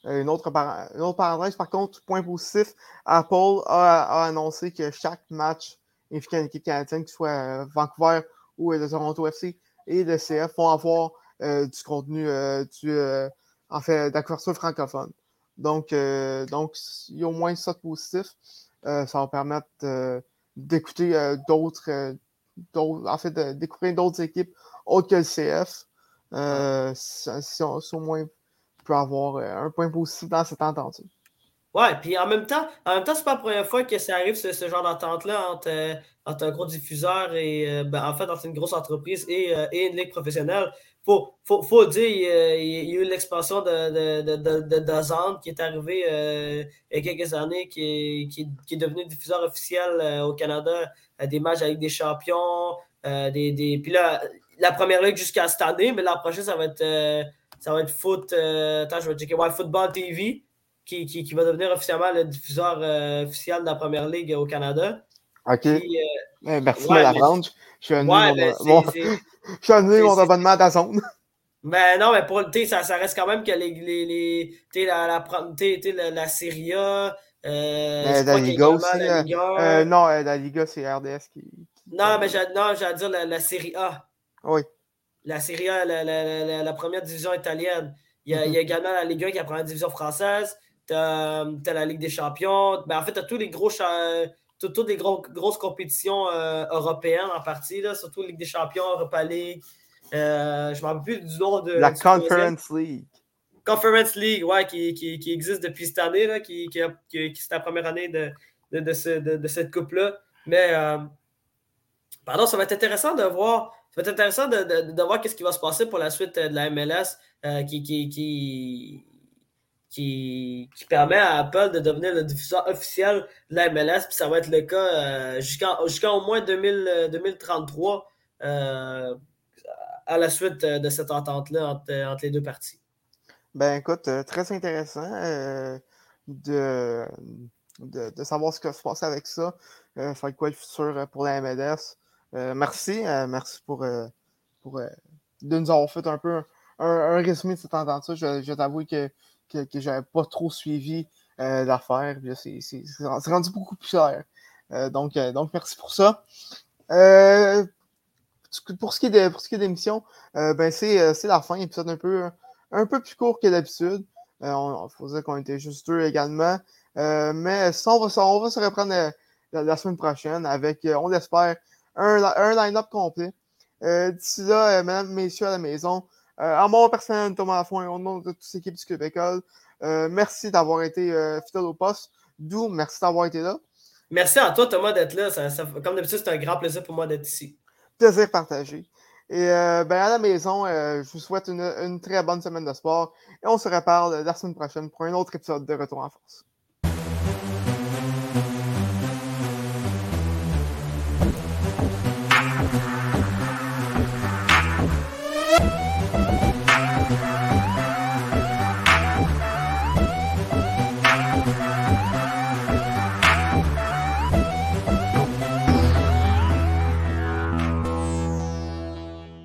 Speaker 1: une, autre parenthèse, par contre, point positif, Apple a, annoncé que chaque match impliquant une équipe canadienne, que ce soit Vancouver ou le Toronto FC et le CF, vont avoir euh, du contenu euh, euh, en fait, de francophone. Donc, donc, il y a au moins ça de positif. ça va permettre d'écouter d'autres, en fait, de découvrir d'autres équipes autres que le CF. si, au moins peut avoir un point positif dans cette entente.
Speaker 2: Ouais, puis en même temps, en même temps, c'est pas la première fois que ça arrive, ce, genre d'entente-là entre, entre, un gros diffuseur et ben, en fait entre une grosse entreprise et, et une ligue professionnelle faut, faut, faut dire, il, y a eu l'expansion de, de, de, de, qui est arrivé euh, il y a quelques années, qui qui, est devenu diffuseur officiel euh, au Canada euh, des matchs avec des champions. des, des... Puis là, la première ligue jusqu'à cette année, mais la prochaine, ça va être, ça va être foot, attends, je vais checker, ouais, Football TV, qui, qui, qui, va devenir officiellement le diffuseur officiel de la première ligue au Canada.
Speaker 1: OK. merci de la Je suis un ouais, je suis annulé mon abonnement à ta zone.
Speaker 2: Ben non, mais pour ça, ça reste quand même que les, les, les la, la, la, la Serie A. Euh, euh,
Speaker 1: la Liga aussi. La Liga. Euh, non, la Liga, c'est RDS qui.
Speaker 2: Non, mais j'allais dire la, la Serie A.
Speaker 1: Oui.
Speaker 2: La Serie A, la, la, la, première division italienne. Il y, a, il y a mhm. également la Liga qui est la première division française. Tu as, la Ligue des champions. Ben, en fait, tu as tous les gros toutes les grosses compétitions euh, européennes en partie, là, surtout Ligue des Champions, Europa League. Euh, je ne me rappelle plus du nom de.
Speaker 1: La Conference League.
Speaker 2: Conference League, ouais, qui, qui, qui, existe depuis cette année, là, qui, qui, qui c'est la première année de, de, de, ce, de cette coupe-là. Mais, euh, pardon, ça va être intéressant de voir. Ça va être intéressant de, voir qu'est-ce qui va se passer pour la suite de la MLS, qui, qui, permet à Apple de devenir le diffuseur officiel de la MLS, puis ça va être le cas euh, jusqu'en au moins 2033 euh, à la suite de cette entente-là entre, les deux parties.
Speaker 1: Ben écoute, euh, très intéressant de, de, savoir ce qui va se passer avec ça. ça va être quoi le futur pour la MLS. Merci, merci pour, pour de nous avoir fait un peu un, résumé de cette entente-là. Je, je t'avoue que que, que j'avais pas trop suivi euh, l'affaire. C'est rendu beaucoup plus. Euh, donc, euh, donc, merci pour ça. pour ce qui est de, pour ce qui est d'émission, ben c'est la fin, épisode un peu, un peu plus court que d'habitude. on, faut dire qu'on était juste deux également. mais ça, on va, on va se reprendre la, semaine prochaine avec, on l'espère, un, un line-up complet. D'ici là, mesdames, messieurs à la maison, euh, en mon personnel, Thomas Lafont et au nom de toute l'équipe du euh, merci d'avoir été euh, fidèle au poste. D'où, merci d'avoir été là.
Speaker 2: Merci à toi, Thomas, d'être là. comme d'habitude, c'est un grand plaisir pour moi d'être ici.
Speaker 1: Plaisir partagé. Et ben, à la maison, je vous souhaite une, une, très bonne semaine de sport et on se reparle la semaine prochaine pour un autre épisode de Retour en force.